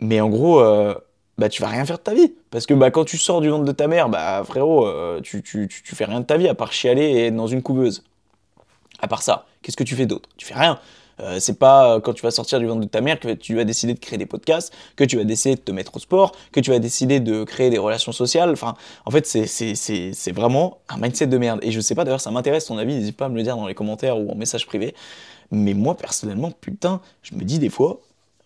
mais en gros, euh, bah, tu vas rien faire de ta vie. Parce que bah, quand tu sors du ventre de ta mère, bah frérot, euh, tu, tu, tu, fais rien de ta vie à part chialer et être dans une couveuse. À part ça, qu'est-ce que tu fais d'autre? Tu fais rien. Euh, c'est pas euh, quand tu vas sortir du ventre de ta mère que tu vas décider de créer des podcasts, que tu vas décider de te mettre au sport, que tu vas décider de créer des relations sociales. Enfin, en fait, c'est vraiment un mindset de merde. Et je sais pas, d'ailleurs, ça m'intéresse ton avis, n'hésite pas à me le dire dans les commentaires ou en message privé. Mais moi, personnellement, putain, je me dis des fois,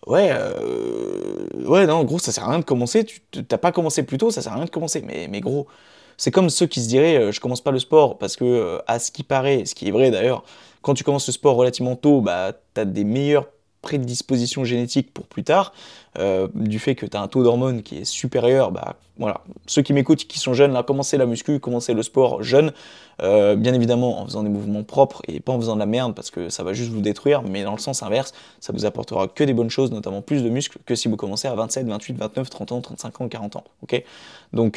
ouais, euh, ouais, non, gros, ça sert à rien de commencer. Tu t'as pas commencé plus tôt, ça sert à rien de commencer. Mais, mais gros, c'est comme ceux qui se diraient, je commence pas le sport parce que, à ce qui paraît, ce qui est vrai d'ailleurs, quand tu commences le sport relativement tôt, bah, tu as des meilleures prédispositions génétiques pour plus tard, euh, du fait que tu as un taux d'hormones qui est supérieur, bah voilà, ceux qui m'écoutent, qui sont jeunes, là, commencez la muscu, commencez le sport jeune, euh, bien évidemment en faisant des mouvements propres et pas en faisant de la merde parce que ça va juste vous détruire, mais dans le sens inverse, ça vous apportera que des bonnes choses, notamment plus de muscles que si vous commencez à 27, 28, 29, 30 ans, 35 ans, 40 ans,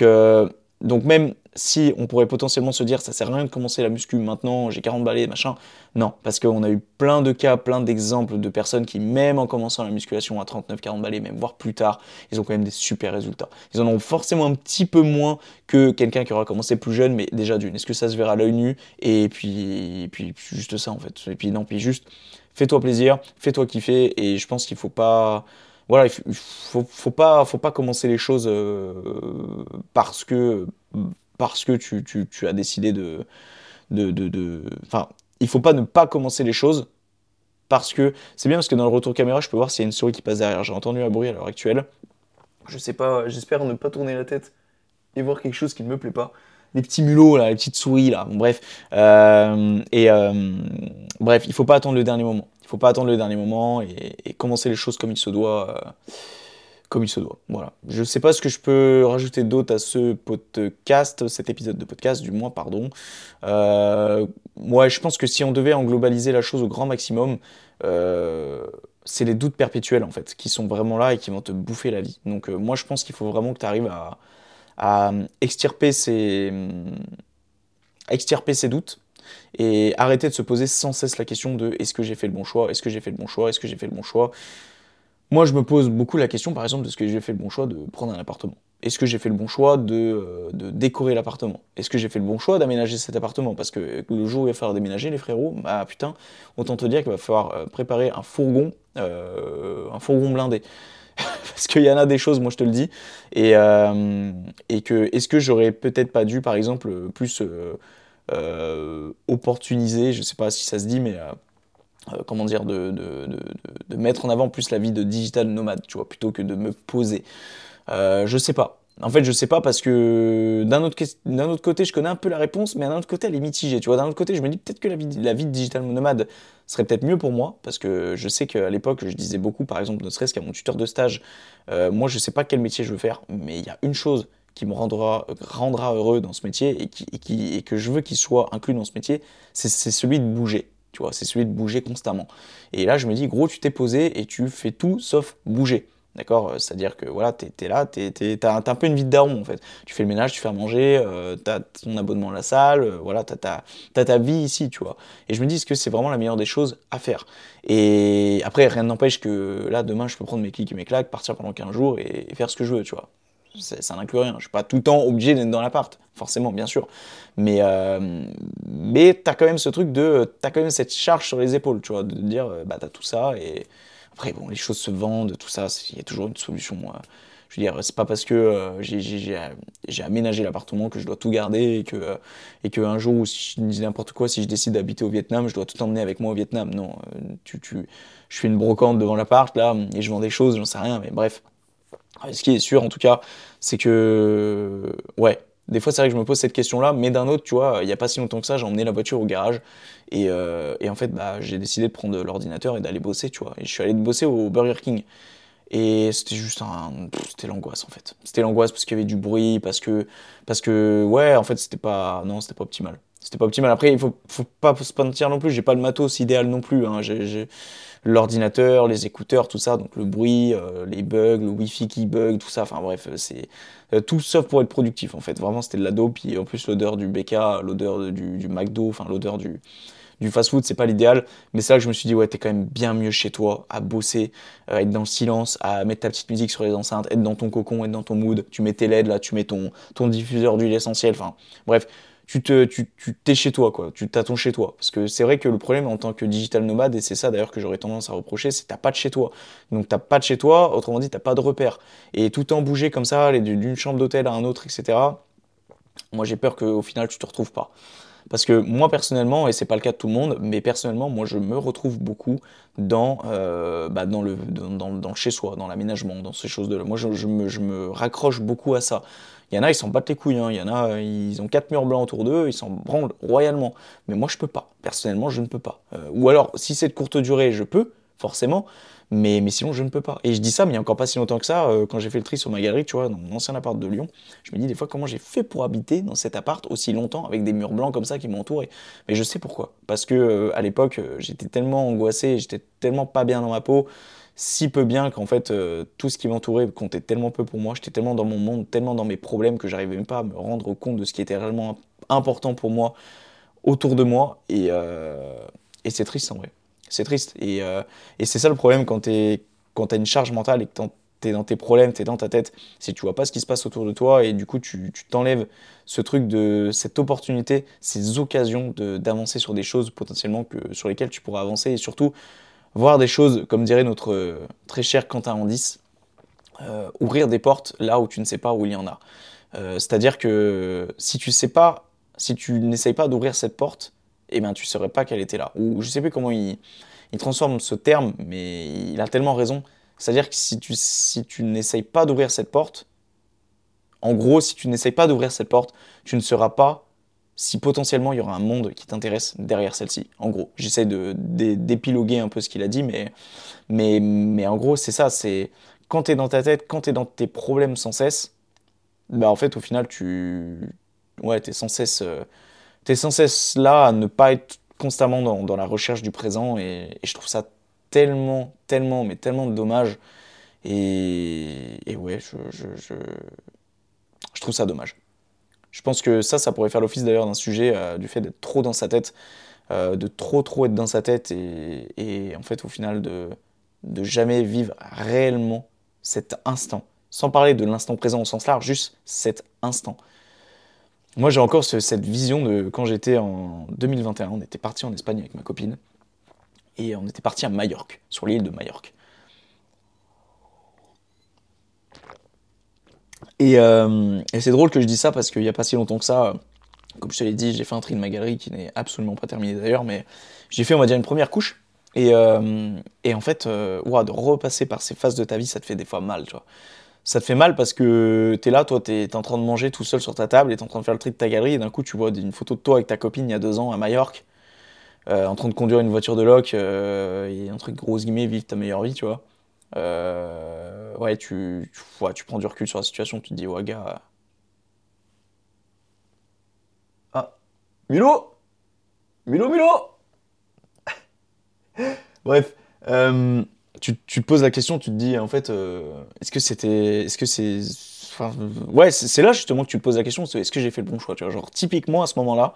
euh, donc même si on pourrait potentiellement se dire ça sert à rien de commencer la muscu maintenant, j'ai 40 balais, machin, non, parce qu'on a eu plein de cas, plein d'exemples de personnes qui, même en commençant la musculation à 39-40 balais, même voire plus tard, ils ont quand même des super résultats. Ils en ont forcément un petit peu moins que quelqu'un qui aura commencé plus jeune, mais déjà d'une, est-ce que ça se verra à l'œil nu? Et puis, puis juste ça en fait. Et puis non, puis juste, fais-toi plaisir, fais-toi kiffer, et je pense qu'il faut pas voilà, il faut, faut, pas, faut pas commencer les choses euh, parce que, parce que tu, tu, tu as décidé de, de, de, Enfin, il faut pas ne pas commencer les choses parce que c'est bien parce que dans le retour caméra, je peux voir s'il y a une souris qui passe derrière. J'ai entendu un bruit à l'heure actuelle. Je sais pas, j'espère ne pas tourner la tête et voir quelque chose qui ne me plaît pas. Les petits mulots là, les petites souris là, bref. Euh, et euh, bref, il faut pas attendre le dernier moment. Il faut pas attendre le dernier moment et, commencer les choses comme il se doit. Euh, comme il se doit. Voilà. Je ne sais pas ce que je peux rajouter d'autre à ce podcast, cet épisode de podcast, du moins, pardon. Euh, moi, je pense que si on devait en globaliser la chose au grand maximum, euh, c'est les doutes perpétuels, en fait, qui sont vraiment là et qui vont te bouffer la vie. Donc, moi, je pense qu'il faut vraiment que tu arrives à, à extirper ces, extirper ces doutes et arrêter de se poser sans cesse la question de est-ce que j'ai fait le bon choix, est-ce que j'ai fait le bon choix, est-ce que j'ai fait le bon choix? Moi, je me pose beaucoup la question, par exemple, de ce que j'ai fait le bon choix de prendre un appartement. Est-ce que j'ai fait le bon choix de, euh, de décorer l'appartement? Est-ce que j'ai fait le bon choix d'aménager cet appartement? Parce que le jour où il va falloir déménager, les frérots, bah putain, autant te dire qu'il va falloir euh, préparer un fourgon, euh, un fourgon blindé. Parce qu'il y en a des choses, moi je te le dis. Et, que, est-ce que j'aurais peut-être pas dû, par exemple, plus opportuniser, je sais pas si ça se dit, mais euh, euh, comment dire, de, de, de, mettre en avant plus la vie de digital nomade, tu vois, plutôt que de me poser. je sais pas. En fait, je sais pas parce que d'un autre, autre, côté, je connais un peu la réponse, mais d'un autre côté, elle est mitigée. Tu vois, d'un autre côté, je me dis peut-être que la vie, la vie de digital nomade serait peut-être mieux pour moi parce que je sais qu'à l'époque, je disais beaucoup, par exemple, ne serait-ce qu'à mon tuteur de stage, moi, je sais pas quel métier je veux faire, mais il y a une chose qui me rendra, rendra heureux dans ce métier et, qui, et, qui, et que je veux qu'il soit inclus dans ce métier, c'est celui de bouger. Tu vois, c'est celui de bouger constamment. Et là, je me dis, gros, tu t'es posé et tu fais tout sauf bouger. D'accord? C'est-à-dire que voilà, t'es es là, t'as un peu une vie de daron en fait. Tu fais le ménage, tu fais à manger, euh, t'as ton abonnement à la salle, euh, voilà, t'as as, ta vie ici, tu vois. Et je me dis, est-ce que c'est vraiment la meilleure des choses à faire? Et après, rien n'empêche que là, demain, je peux prendre mes clics et mes claques, partir pendant 15 jours et, et faire ce que je veux, tu vois ça n'inclut rien. Je suis pas tout le temps obligé d'être dans l'appart, forcément, bien sûr. Mais, euh, mais tu as quand même ce truc de. Tu as quand même cette charge sur les épaules, tu vois, de dire, euh, bah, tu as tout ça. Et après, bon, les choses se vendent, tout ça, il y a toujours une solution. Je veux dire, c'est pas parce que euh, j'ai aménagé l'appartement que je dois tout garder et que, et que un jour, si je dis n'importe quoi, si je décide d'habiter au Vietnam, je dois tout emmener avec moi au Vietnam. Non, tu, tu, je fais une brocante devant l'appart, là, et je vends des choses, j'en sais rien, mais bref. Ce qui est sûr, en tout cas, c'est que, ouais, des fois, c'est vrai que je me pose cette question-là, mais d'un autre, tu vois, il n'y a pas si longtemps que ça, j'ai emmené la voiture au garage, et, euh, et en fait, bah, j'ai décidé de prendre l'ordinateur et d'aller bosser, tu vois. Et je suis allé bosser au Burger King. Et c'était juste un. C'était l'angoisse, en fait. C'était l'angoisse parce qu'il y avait du bruit, parce que. Parce que, ouais, en fait, c'était pas. Non, c'était pas optimal. C'était pas optimal. Après, il faut, faut pas se mentir non plus, j'ai pas le matos idéal non plus. Hein. L'ordinateur, les écouteurs, tout ça, donc le bruit, euh, les bugs, le wifi qui bug, tout ça, enfin bref, c'est euh, tout sauf pour être productif en fait. Vraiment, c'était de la dope, puis en plus l'odeur du BK, l'odeur du, du, McDo, enfin l'odeur du, du fast-food, c'est pas l'idéal, mais c'est là que je me suis dit, ouais, t'es quand même bien mieux chez toi, à bosser, à euh, être dans le silence, à mettre ta petite musique sur les enceintes, être dans ton cocon, être dans ton mood, tu mets tes LED là, tu mets ton, ton diffuseur d'huile essentielle, enfin bref, tu te, tu, t'es chez toi, quoi. Tu ton chez toi. Parce que c'est vrai que le problème en tant que digital nomade, et c'est ça d'ailleurs que j'aurais tendance à reprocher, c'est que t'as pas de chez toi. Donc t'as pas de chez toi, autrement dit, t'as pas de repère. Et tout en bouger comme ça, aller d'une chambre d'hôtel à un autre, etc. Moi, j'ai peur qu'au final, tu te retrouves pas. Parce que moi personnellement, et c'est pas le cas de tout le monde, mais personnellement, moi je me retrouve beaucoup dans, euh, bah, dans, le, dans, dans, le chez-soi, dans l'aménagement, dans ces choses-là. Moi je, me, je, me, raccroche beaucoup à ça. Il y en a, ils s'en battent les couilles. Hein. A, ils ont quatre murs blancs autour d'eux, ils s'en branlent royalement. Mais moi, je peux pas. Personnellement, je ne peux pas. Euh, ou alors, si c'est de courte durée, je peux, forcément. Mais, mais sinon, je ne peux pas. Et je dis ça, mais il n'y a encore pas si longtemps que ça, euh, quand j'ai fait le tri sur ma galerie, tu vois, dans mon ancien appart de Lyon, je me dis des fois comment j'ai fait pour habiter dans cet appart aussi longtemps avec des murs blancs comme ça qui m'entouraient? Mais je sais pourquoi. Parce que euh, à l'époque, j'étais tellement angoissé, j'étais tellement pas bien dans ma peau si peu bien qu'en fait euh, tout ce qui m'entourait comptait tellement peu pour moi, j'étais tellement dans mon monde, tellement dans mes problèmes que j'arrivais même pas à me rendre compte de ce qui était réellement important pour moi autour de moi. Et, euh, et c'est triste en vrai. C'est triste. Et, euh, c'est ça le problème quand tu as une charge mentale et que tu es dans tes problèmes, tu es dans ta tête, c'est que tu vois pas ce qui se passe autour de toi et du coup tu t'enlèves ce truc de cette opportunité, ces occasions d'avancer sur des choses potentiellement que, sur lesquelles tu pourras avancer et surtout voir des choses, comme dirait notre euh, très cher Quentin Andis, euh, ouvrir des portes là où tu ne sais pas où il y en a. Euh, c'est-à-dire que si tu sais pas, si tu n'essayes pas d'ouvrir cette porte, eh ben tu ne saurais pas qu'elle était là. Ou je sais plus comment il, il transforme ce terme, mais il a tellement raison. C'est-à-dire que si tu, si tu n'essayes pas d'ouvrir cette porte, en gros, si tu n'essayes pas d'ouvrir cette porte, tu ne seras pas si potentiellement il y aura un monde qui t'intéresse derrière celle-ci. En gros, j'essaie de, d'épiloguer un peu ce qu'il a dit, mais, mais, mais en gros, c'est ça. C'est quand tu es dans ta tête, quand tu es dans tes problèmes sans cesse, bah en fait, au final, tu ouais, es sans cesse, euh, sans cesse là à ne pas être constamment dans, dans la recherche du présent, et, je trouve ça tellement, tellement, mais tellement dommage. Et, et ouais, je, je trouve ça dommage. Je pense que ça, ça pourrait faire l'office d'ailleurs d'un sujet euh, du fait d'être trop dans sa tête, euh, de trop trop être dans sa tête et, en fait au final de, de jamais vivre réellement cet instant. Sans parler de l'instant présent au sens large, juste cet instant. Moi j'ai encore cette vision de quand j'étais en 2021, on était parti en Espagne avec ma copine et on était parti à Majorque, sur l'île de Majorque. Euh, et, c'est drôle que je dise ça parce qu'il n'y a pas si longtemps que ça, comme je te l'ai dit, j'ai fait un tri de ma galerie qui n'est absolument pas terminé d'ailleurs, mais j'ai fait, on va dire, une première couche. Et, euh, en fait, euh, de repasser par ces phases de ta vie, ça te fait des fois mal, tu vois. Ça te fait mal parce que tu es là, toi, tu es, en train de manger tout seul sur ta table et es en train de faire le tri de ta galerie, et d'un coup, tu vois une photo de toi avec ta copine il y a deux ans à Majorque, en train de conduire une voiture de loc, et un truc gros guillemets, vivre ta meilleure vie, tu vois. Euh, ouais, tu, tu, prends du recul sur la situation, tu te dis, ouais, gars. Ah, Milo Milo, Milo Bref, euh, tu, tu, te poses la question, tu te dis, en fait, euh, est-ce que c'était. Est-ce que c'est. Enfin, ouais, c'est là justement que tu te poses la question, est-ce que j'ai fait le bon choix tu vois, Genre, typiquement à ce moment-là,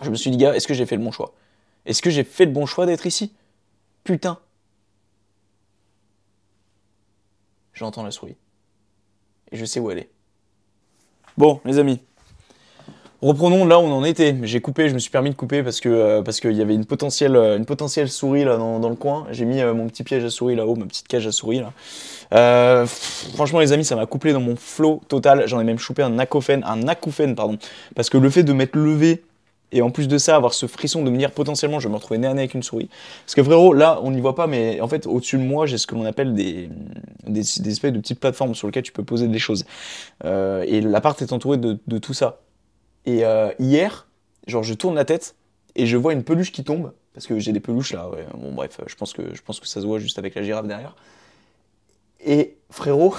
je me suis dit, gars, est-ce que j'ai fait le bon choix? Est-ce que j'ai fait le bon choix d'être ici? Putain j'entends la souris. Et je sais où elle est. Bon, les amis. Reprenons là où on en était. J'ai coupé, je me suis permis de couper parce que euh, parce qu'il y avait une potentielle euh, une potentielle souris là dans, le coin. J'ai mis euh, mon petit piège à souris là-haut, ma petite cage à souris là. franchement les amis, ça m'a couplé dans mon flow total. J'en ai même chopé un acouphène, un acouphène pardon, parce que le fait de m'être levé et en plus de ça, avoir ce frisson de me dire potentiellement je vais me retrouver nez à nez avec une souris. Parce que frérot, là, on n'y voit pas, mais en fait, au-dessus de moi, j'ai ce que l'on appelle des, des, espèces de petites plateformes sur lesquelles tu peux poser des choses. Euh, et l'appart est entouré de, tout ça. Et euh, hier, genre, je tourne la tête et je vois une peluche qui tombe. Parce que j'ai des peluches là, Bon, bref, je pense, que, je pense que ça se voit juste avec la girafe derrière. Et frérot,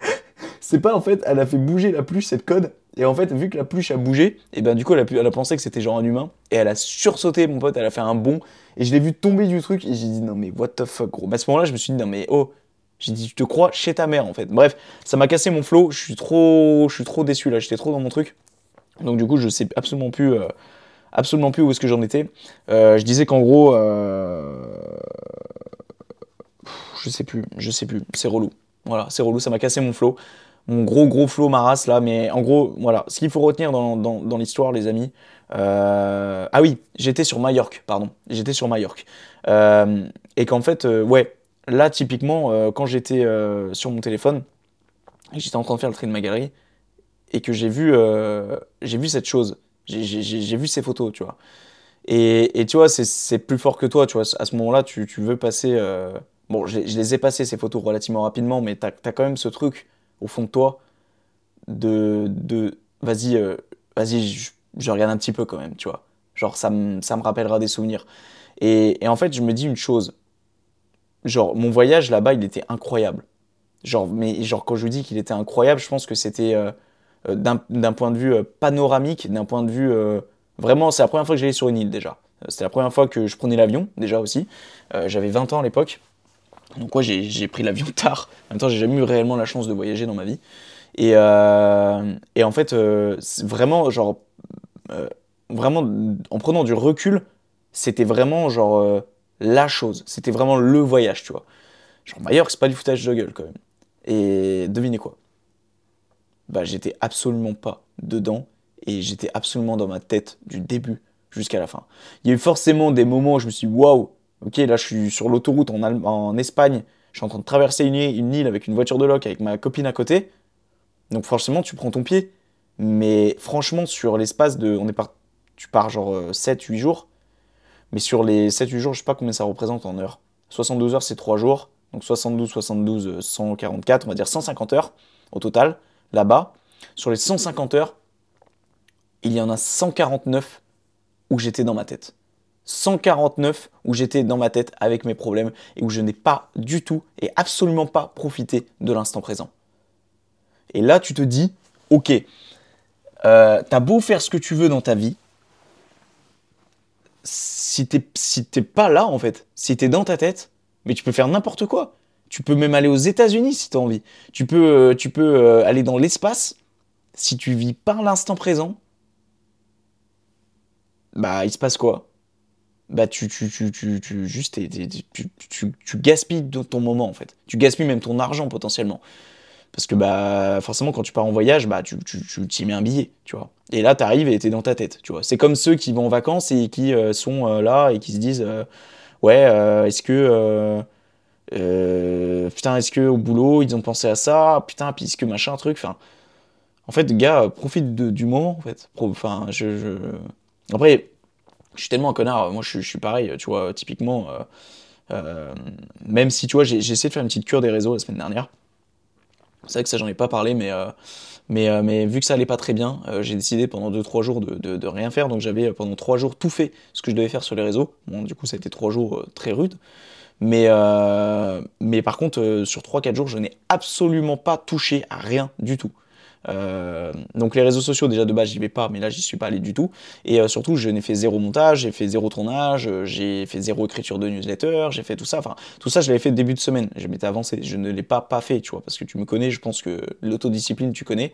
c'est pas en fait, elle a fait bouger la peluche, cette code. Et en fait, vu que la peluche a bougé, et ben du coup, elle a, a pensé que c'était genre un humain. Et elle a sursauté, mon pote, elle a fait un bond. Et je l'ai vu tomber du truc. Et j'ai dit, non mais what the fuck, gros. Mais à ce moment-là, je me suis dit, non mais oh. J'ai dit, tu te crois chez ta mère, en fait. Bref, ça m'a cassé mon flow. Je suis trop, je suis trop déçu là. J'étais trop dans mon truc. Donc du coup, je sais absolument plus, euh, absolument plus où est-ce que j'en étais. Euh, je disais qu'en gros, euh... je sais plus, je sais plus. C'est relou. Voilà, c'est relou. Ça m'a cassé mon flow mon gros gros flow maras là, mais en gros, voilà, ce qu'il faut retenir dans, dans, l'histoire, les amis. Euh, ah oui, j'étais sur Majorque, pardon, j'étais sur Majorque. Euh, et qu'en fait, euh, ouais, là typiquement, quand j'étais sur mon téléphone, j'étais en train de faire le tri de ma galerie, et que j'ai vu, j'ai vu cette chose, j'ai vu ces photos, tu vois. Et, et tu vois, c'est plus fort que toi, tu vois. À ce moment-là, tu, tu, veux passer. Bon, je, les ai passées ces photos relativement rapidement, mais tu as, as, quand même ce truc au fond de toi de, de vas-y, euh, vas-y, je, regarde un petit peu quand même, tu vois. Genre, ça me, ça rappellera des souvenirs. Et, et, en fait, je me dis une chose. Genre, mon voyage là-bas, il était incroyable. Genre, mais genre, quand je vous dis qu'il était incroyable, je pense que c'était euh, euh, d'un point de vue panoramique, d'un point de vue. vraiment, c'est la première fois que j'allais sur une île déjà. C'était la première fois que je prenais l'avion, déjà aussi. J'avais 20 ans à l'époque. Donc ouais, j'ai pris l'avion tard. En même temps, j'ai jamais eu réellement la chance de voyager dans ma vie. Et, euh, et en fait, euh, vraiment, genre, euh, vraiment, en prenant du recul, c'était vraiment, genre, la chose. C'était vraiment le voyage, tu vois. Genre, Mallorca, c'est pas du foutage de gueule, quand même. Et devinez quoi? Bah, j'étais absolument pas dedans. Et j'étais absolument dans ma tête du début jusqu'à la fin. Il y a eu forcément des moments où je me suis waouh, ok, là, je suis sur l'autoroute en, Espagne. Je suis en train de traverser une île, une île avec une voiture de loc avec ma copine à côté. Donc forcément, tu prends ton pied. Mais franchement, sur l'espace de... On est par, tu pars genre 7-8 euh, jours. Mais sur les 7-8 jours, je sais pas combien ça représente en heures. 72 heures, c'est 3 jours. Donc 72, 72, 144, on va dire 150 heures au total, là-bas. Sur les 150 heures, il y en a 149 où j'étais dans ma tête. 149 où j'étais dans ma tête avec mes problèmes et où je n'ai pas du tout et absolument pas profité de l'instant présent. Et là, tu te dis, ok, euh, t'as beau faire ce que tu veux dans ta vie, si t'es si pas là en fait, si t'es dans ta tête, mais tu peux faire n'importe quoi. Tu peux même aller aux États-Unis si t'as envie. Tu peux, euh, tu peux euh, aller dans l'espace. Si tu vis pas l'instant présent, bah il se passe quoi? Bah tu, tu, tu, tu, juste tu, gaspilles ton moment en fait. Tu gaspilles même ton argent potentiellement. Parce que bah forcément quand tu pars en voyage, bah tu, t'y mets un billet, tu vois. Et là t'arrives et t'es dans ta tête, tu vois. C'est comme ceux qui vont en vacances et qui euh, sont euh, là et qui se disent euh, ouais est-ce que putain est-ce que au boulot ils ont pensé à ça? Putain puis est-ce que machin truc? Enfin en fait gars profite du moment en fait enfin je, après je suis tellement un connard moi je, suis pareil tu vois typiquement même si tu vois j'ai essayé de faire une petite cure des réseaux la semaine dernière c'est vrai que ça, j'en ai pas parlé, mais, euh, mais, euh, mais vu que ça allait pas très bien, euh, j'ai décidé pendant 2-3 jours de, de, de, rien faire. Donc j'avais pendant 3 jours tout fait ce que je devais faire sur les réseaux. Bon, du coup, ça a été 3 jours très rudes. Mais, mais par contre, sur 3-4 jours, je n'ai absolument pas touché à rien du tout. Euh, donc les réseaux sociaux, déjà de base, j'y vais pas, mais là, j'y suis pas allé du tout. Et euh, surtout, je n'ai fait zéro montage, j'ai fait zéro tournage, euh, j'ai fait zéro écriture de newsletter, j'ai fait tout ça. Enfin, tout ça, je l'avais fait début de semaine. Je m'étais avancé. Je ne l'ai pas pas fait, tu vois, parce que tu me connais. Je pense que l'autodiscipline, tu connais.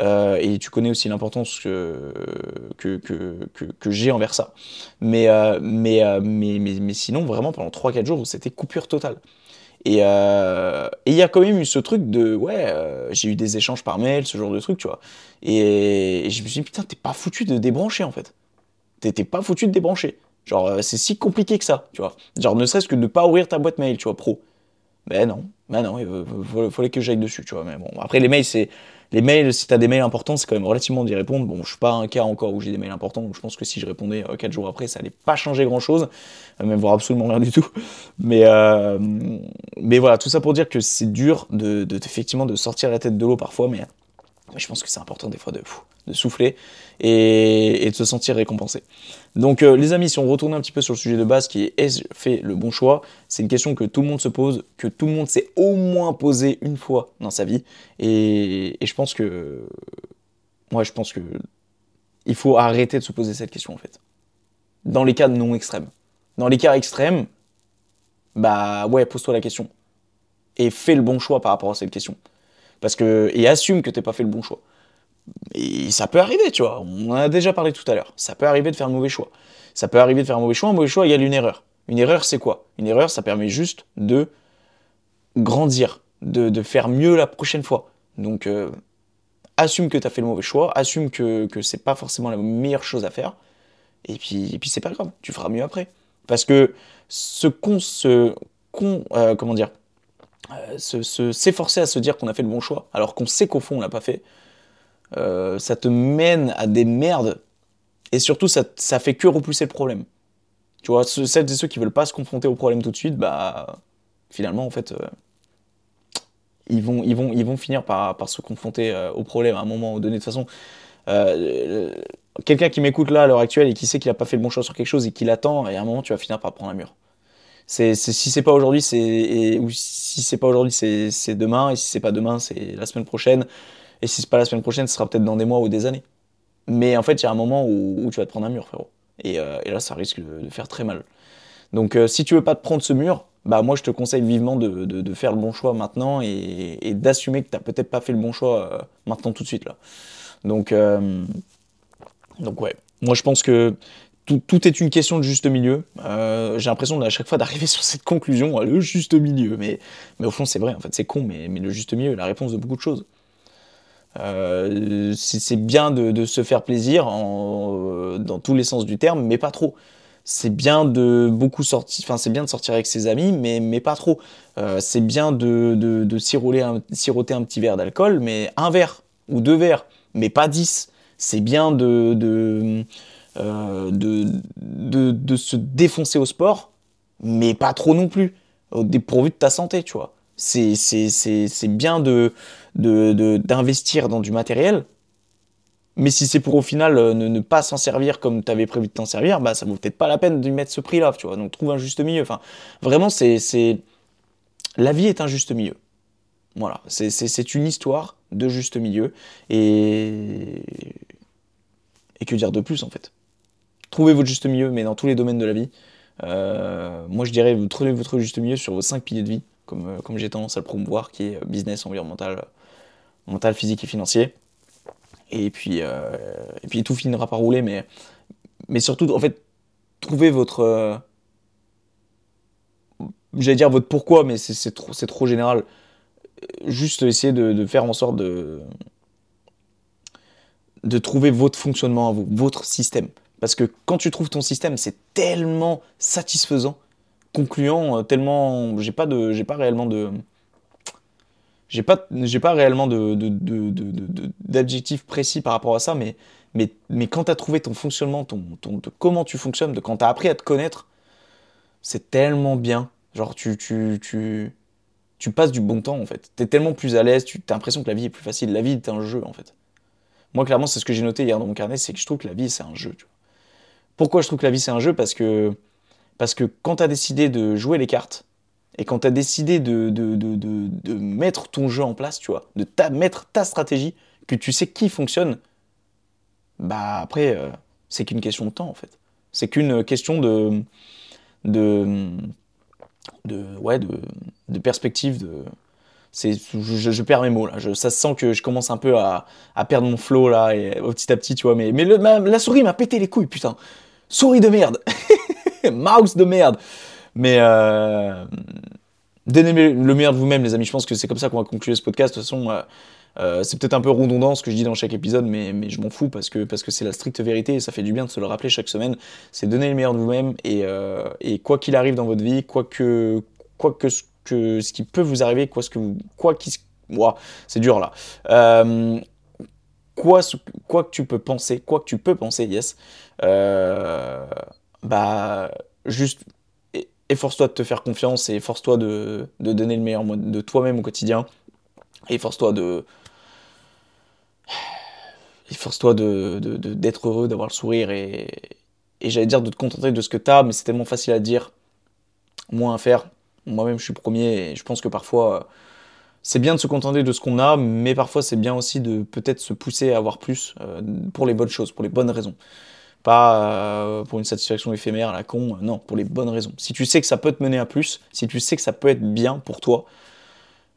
et tu connais aussi l'importance que, que, que, que, j'ai envers ça. Mais, mais, mais, mais, mais, sinon, vraiment, pendant 3-4 jours, c'était coupure totale. Euh, et il y a quand même eu ce truc de, ouais, euh, j'ai eu des échanges par mail, ce genre de truc, tu vois. Et, je me suis dit, putain, t'es pas foutu de débrancher, en fait. T'es pas foutu de débrancher. Genre, euh, c'est si compliqué que ça, tu vois. Genre, ne serait-ce que de pas ouvrir ta boîte mail, tu vois, pro. Ben non, ben non, il fallait que j'aille dessus, tu vois. Mais bon, après, les mails, c'est les mails, si tu as des mails importants, c'est quand même relativement d'y répondre. Bon, je suis pas un cas encore où j'ai des mails importants, donc je pense que si je répondais 4 euh, jours après, ça allait pas changer grand chose, euh, même voir absolument rien du tout. Mais, euh, mais voilà, tout ça pour dire que c'est dur de, de, effectivement de sortir la tête de l'eau parfois, mais je pense que c'est important des fois de, de souffler et, de se sentir récompensé. Donc euh, les amis, si on retourne un petit peu sur le sujet de base qui est est-ce fait le bon choix? C'est une question que tout le monde se pose, que tout le monde s'est au moins posé une fois dans sa vie. Et, je pense que... Moi je pense que... Il faut arrêter de se poser cette question en fait. Dans les cas non extrêmes. Dans les cas extrêmes, bah ouais, pose-toi la question. Et fais le bon choix par rapport à cette question. Parce que, et assume que t'es pas fait le bon choix. Et ça peut arriver, tu vois. On en a déjà parlé tout à l'heure. Ça peut arriver de faire un mauvais choix. Ça peut arriver de faire un mauvais choix. Un mauvais choix égale une erreur. Une erreur, c'est quoi? Une erreur, ça permet juste de grandir, de, faire mieux la prochaine fois. Donc, euh, assume que tu as fait le mauvais choix, assume que, que c'est pas forcément la meilleure chose à faire. Et puis, et puis c'est pas grave, tu feras mieux après. Parce que ce qu'on se. Euh, comment dire euh, s'efforcer à se dire qu'on a fait le bon choix, alors qu'on sait qu'au fond on l'a pas fait, euh, ça te mène à des merdes, et surtout ça, ça fait que repousser le problème. Tu vois, celles et ceux qui veulent pas se confronter au problème tout de suite, bah finalement en fait, euh, ils, vont, ils, vont, ils vont finir par, par se confronter au problème à un moment donné. De toute façon, quelqu'un qui m'écoute là à l'heure actuelle et qui sait qu'il a pas fait le bon choix sur quelque chose et qui l'attend, et à un moment tu vas finir par prendre un mur c'est si c'est pas aujourd'hui c'est ou si c'est pas aujourd'hui c'est demain et si c'est pas demain c'est la semaine prochaine et si c'est pas la semaine prochaine ce sera peut-être dans des mois ou des années mais en fait il y a un moment où, tu vas te prendre un mur frérot et, euh, là ça risque de, faire très mal Donc si tu veux pas te prendre ce mur, bah moi je te conseille vivement de, faire le bon choix maintenant et, d'assumer que tu n'as peut-être pas fait le bon choix maintenant tout de suite là. Donc, donc ouais, moi je pense que tout, est une question de juste milieu. Euh, j'ai l'impression à chaque fois d'arriver sur cette conclusion, le juste milieu. Mais, mais au fond, c'est vrai, en fait, c'est con, mais, mais, le juste milieu est la réponse de beaucoup de choses. Euh, c'est bien de, se faire plaisir dans tous les sens du terme, mais pas trop. C'est bien de beaucoup sortir, enfin c'est bien de sortir avec ses amis, mais, mais pas trop. Euh, c'est bien de, un, siroter un petit verre d'alcool, mais un verre ou deux verres, mais pas dix. C'est bien de, de euh, se défoncer au sport, mais pas trop non plus, dépourvu de ta santé, tu vois. C'est bien de d'investir dans du matériel, mais si c'est pour au final euh, ne, ne pas s'en servir comme tu avais prévu de t'en servir, bah ça vaut peut-être pas la peine de mettre ce prix-là. Donc trouve un juste milieu. Enfin, vraiment, c'est la vie est un juste milieu. Voilà, c'est une histoire de juste milieu et et que dire de plus en fait? Trouvez votre juste milieu, mais dans tous les domaines de la vie. Euh, moi, je dirais, vous trouvez votre juste milieu sur vos cinq piliers de vie, comme, euh, comme j'ai tendance à le promouvoir, qui est euh, business, environnemental, mental, physique et financier. Et puis, et puis tout finira par rouler, mais, mais surtout, en fait, trouvez votre. J'allais dire votre pourquoi, mais c'est trop, trop général. Juste essayer de, de faire en sorte de, de trouver votre fonctionnement à vous, votre système. Parce que quand tu trouves ton système, c'est tellement satisfaisant, concluant, euh, tellement. J'ai pas de. J'ai pas réellement de. J'ai pas, j'ai pas réellement de, d'adjectifs précis par rapport à ça, mais, mais, mais quand tu as trouvé ton fonctionnement, ton, ton, comment tu fonctionnes, de quand tu as appris à te connaître, c'est tellement bien. Genre, tu, tu, tu, passes du bon temps, en fait. Tu es tellement plus à l'aise, tu as l'impression que la vie est plus facile. La vie est un jeu, en fait. Moi, clairement, c'est ce que j'ai noté hier dans mon carnet, c'est que je trouve que la vie, c'est un jeu. Pourquoi je trouve que la vie c'est un jeu? Parce que, parce que quand tu as décidé de jouer les cartes, et quand tu as décidé de, de, de, mettre ton jeu en place, tu vois, de ta, mettre ta stratégie, que tu sais qui fonctionne, bah après, euh, c'est qu'une question de temps en fait. C'est qu'une question de, de, de, ouais, de, perspective, de, c'est je, perds mes mots là. Je, ça se sent que je commence un peu à, à perdre mon flow là et petit à petit tu vois mais mais la souris m'a pété les couilles putain. Souris de merde, mouse de merde. Mais euh, donnez le meilleur de vous-même, les amis. Je pense que c'est comme ça qu'on va conclure ce podcast. De toute façon, euh, euh, c'est peut-être un peu redondant ce que je dis dans chaque épisode, mais, je m'en fous parce que c'est la stricte vérité et ça fait du bien de se le rappeler chaque semaine. C'est donner le meilleur de vous-même et, et quoi qu'il arrive dans votre vie, quoi que quoi que ce, qui peut vous arriver, quoi que vous, c'est dur là. Euh, quoi, quoi que tu peux penser, quoi que tu peux penser, yes, euh, bah, juste efforce-toi de te faire confiance et efforce-toi de, de, donner le meilleur de toi-même au quotidien. Efforce-toi de. Efforce-toi d'être de, de, heureux, d'avoir le sourire et, et j'allais dire de te contenter de ce que tu as, mais c'est tellement facile à dire, moins à faire. Moi-même, je suis premier et je pense que parfois c'est bien de se contenter de ce qu'on a, mais parfois c'est bien aussi de peut-être se pousser à avoir plus euh, pour les bonnes choses, pour les bonnes raisons. Pas euh, pour une satisfaction éphémère la con, euh, non, pour les bonnes raisons. Si tu sais que ça peut te mener à plus, si tu sais que ça peut être bien pour toi,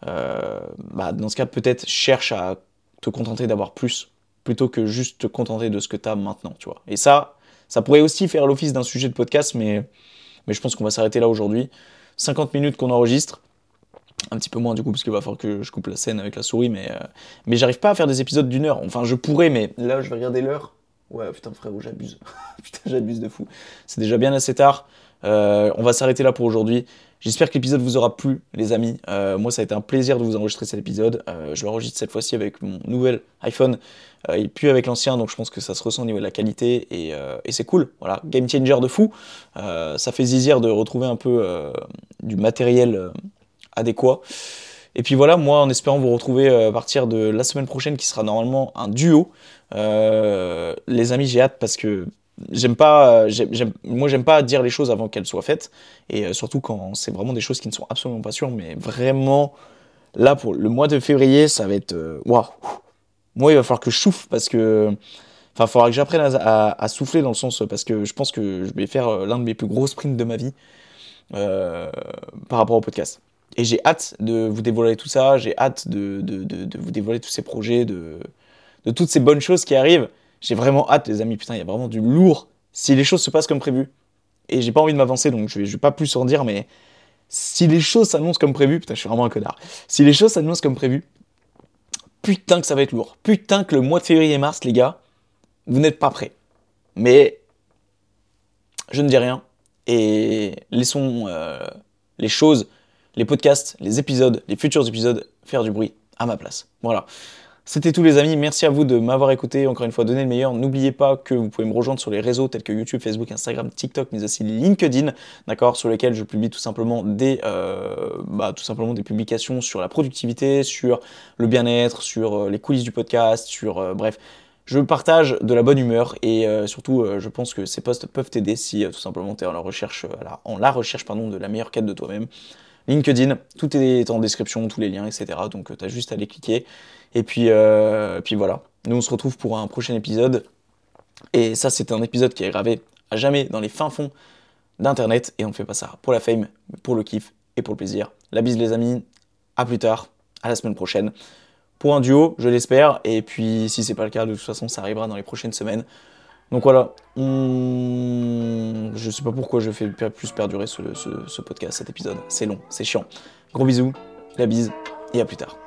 bah, dans ce cas peut-être cherche à te contenter d'avoir plus, plutôt que juste te contenter de ce que tu as maintenant, tu vois. Et ça, ça pourrait aussi faire l'office d'un sujet de podcast, mais, mais je pense qu'on va s'arrêter là aujourd'hui. 50 minutes qu'on enregistre un petit peu moins du coup parce qu'il va falloir que je coupe la scène avec la souris mais euh, mais j'arrive pas à faire des épisodes d'une heure enfin je pourrais mais là je vais regarder l'heure ouais putain frérot j'abuse. Putain j'abuse de fou. C'est déjà bien assez tard. Euh, on va s'arrêter là pour aujourd'hui. J'espère que l'épisode vous aura plu les amis. Euh, moi ça a été un plaisir de vous enregistrer cet épisode. Je l'enregistre cette fois-ci avec mon nouvel iPhone. Et puis avec l'ancien donc je pense que ça se ressent au niveau de la qualité. Et, et c'est cool. Voilà. Game changer de fou. Ça fait zizir de retrouver un peu du matériel adéquat. Et puis voilà, moi en espérant vous retrouver euh, à partir de la semaine prochaine qui sera normalement un duo. Euh, les amis, j'ai hâte parce que j'aime pas, moi j'aime pas dire les choses avant qu'elles soient faites. Et euh, surtout quand c'est vraiment des choses qui ne sont absolument pas sûres. Mais vraiment, là pour le mois de février, ça va être. Waouh! Moi il va falloir que je souffle parce que Enfin, il faudra que j'apprenne à, souffler dans le sens parce que je pense que je vais faire euh, l'un de mes plus gros sprints de ma vie euh, par rapport au podcast. Et j'ai hâte de vous dévoiler tout ça, j'ai hâte de, de, vous dévoiler tous ces projets, de, de toutes ces bonnes choses qui arrivent. J'ai vraiment hâte, les amis. Putain, il y a vraiment du lourd. Si les choses se passent comme prévu, et j'ai pas envie de m'avancer, donc je vais, je vais pas plus en dire, mais si les choses s'annoncent comme prévu, putain, je suis vraiment un connard. Si les choses s'annoncent comme prévu, putain que ça va être lourd. Putain que le mois de février et mars, les gars, vous n'êtes pas prêts. Mais je ne dis rien et laissons euh, les choses, les podcasts, les épisodes, les futurs épisodes faire du bruit à ma place. Voilà. C'était tout les amis, merci à vous de m'avoir écouté, encore une fois donner le meilleur. N'oubliez pas que vous pouvez me rejoindre sur les réseaux tels que YouTube, Facebook, Instagram, TikTok, mais aussi LinkedIn, d'accord, sur lesquels je publie tout simplement des, euh, bah, des publications sur la productivité, sur le bien-être, sur euh, les coulisses du podcast, sur euh, bref. Je partage de la bonne humeur et surtout, je pense que ces posts peuvent t'aider si tout simplement tu es en la recherche, en la recherche pardon, de la meilleure quête de toi-même. LinkedIn, tout est en description, tous les liens, etc. Donc tu as juste à les cliquer. Et puis, euh, puis voilà. Nous, on se retrouve pour un prochain épisode. Et ça, c'est un épisode qui est gravé à jamais dans les fins fonds d'Internet. Et on ne fait pas ça pour la fame, pour le kiff et pour le plaisir. La bise, les amis. À plus tard. À la semaine prochaine. Pour un duo, je l'espère. Et puis, si c'est pas le cas, de toute façon, ça arrivera dans les prochaines semaines. Donc voilà, on... je sais pas pourquoi je fais plus perdurer ce, ce podcast, cet épisode. C'est long, c'est chiant. Gros bisous, la bise, et à plus tard.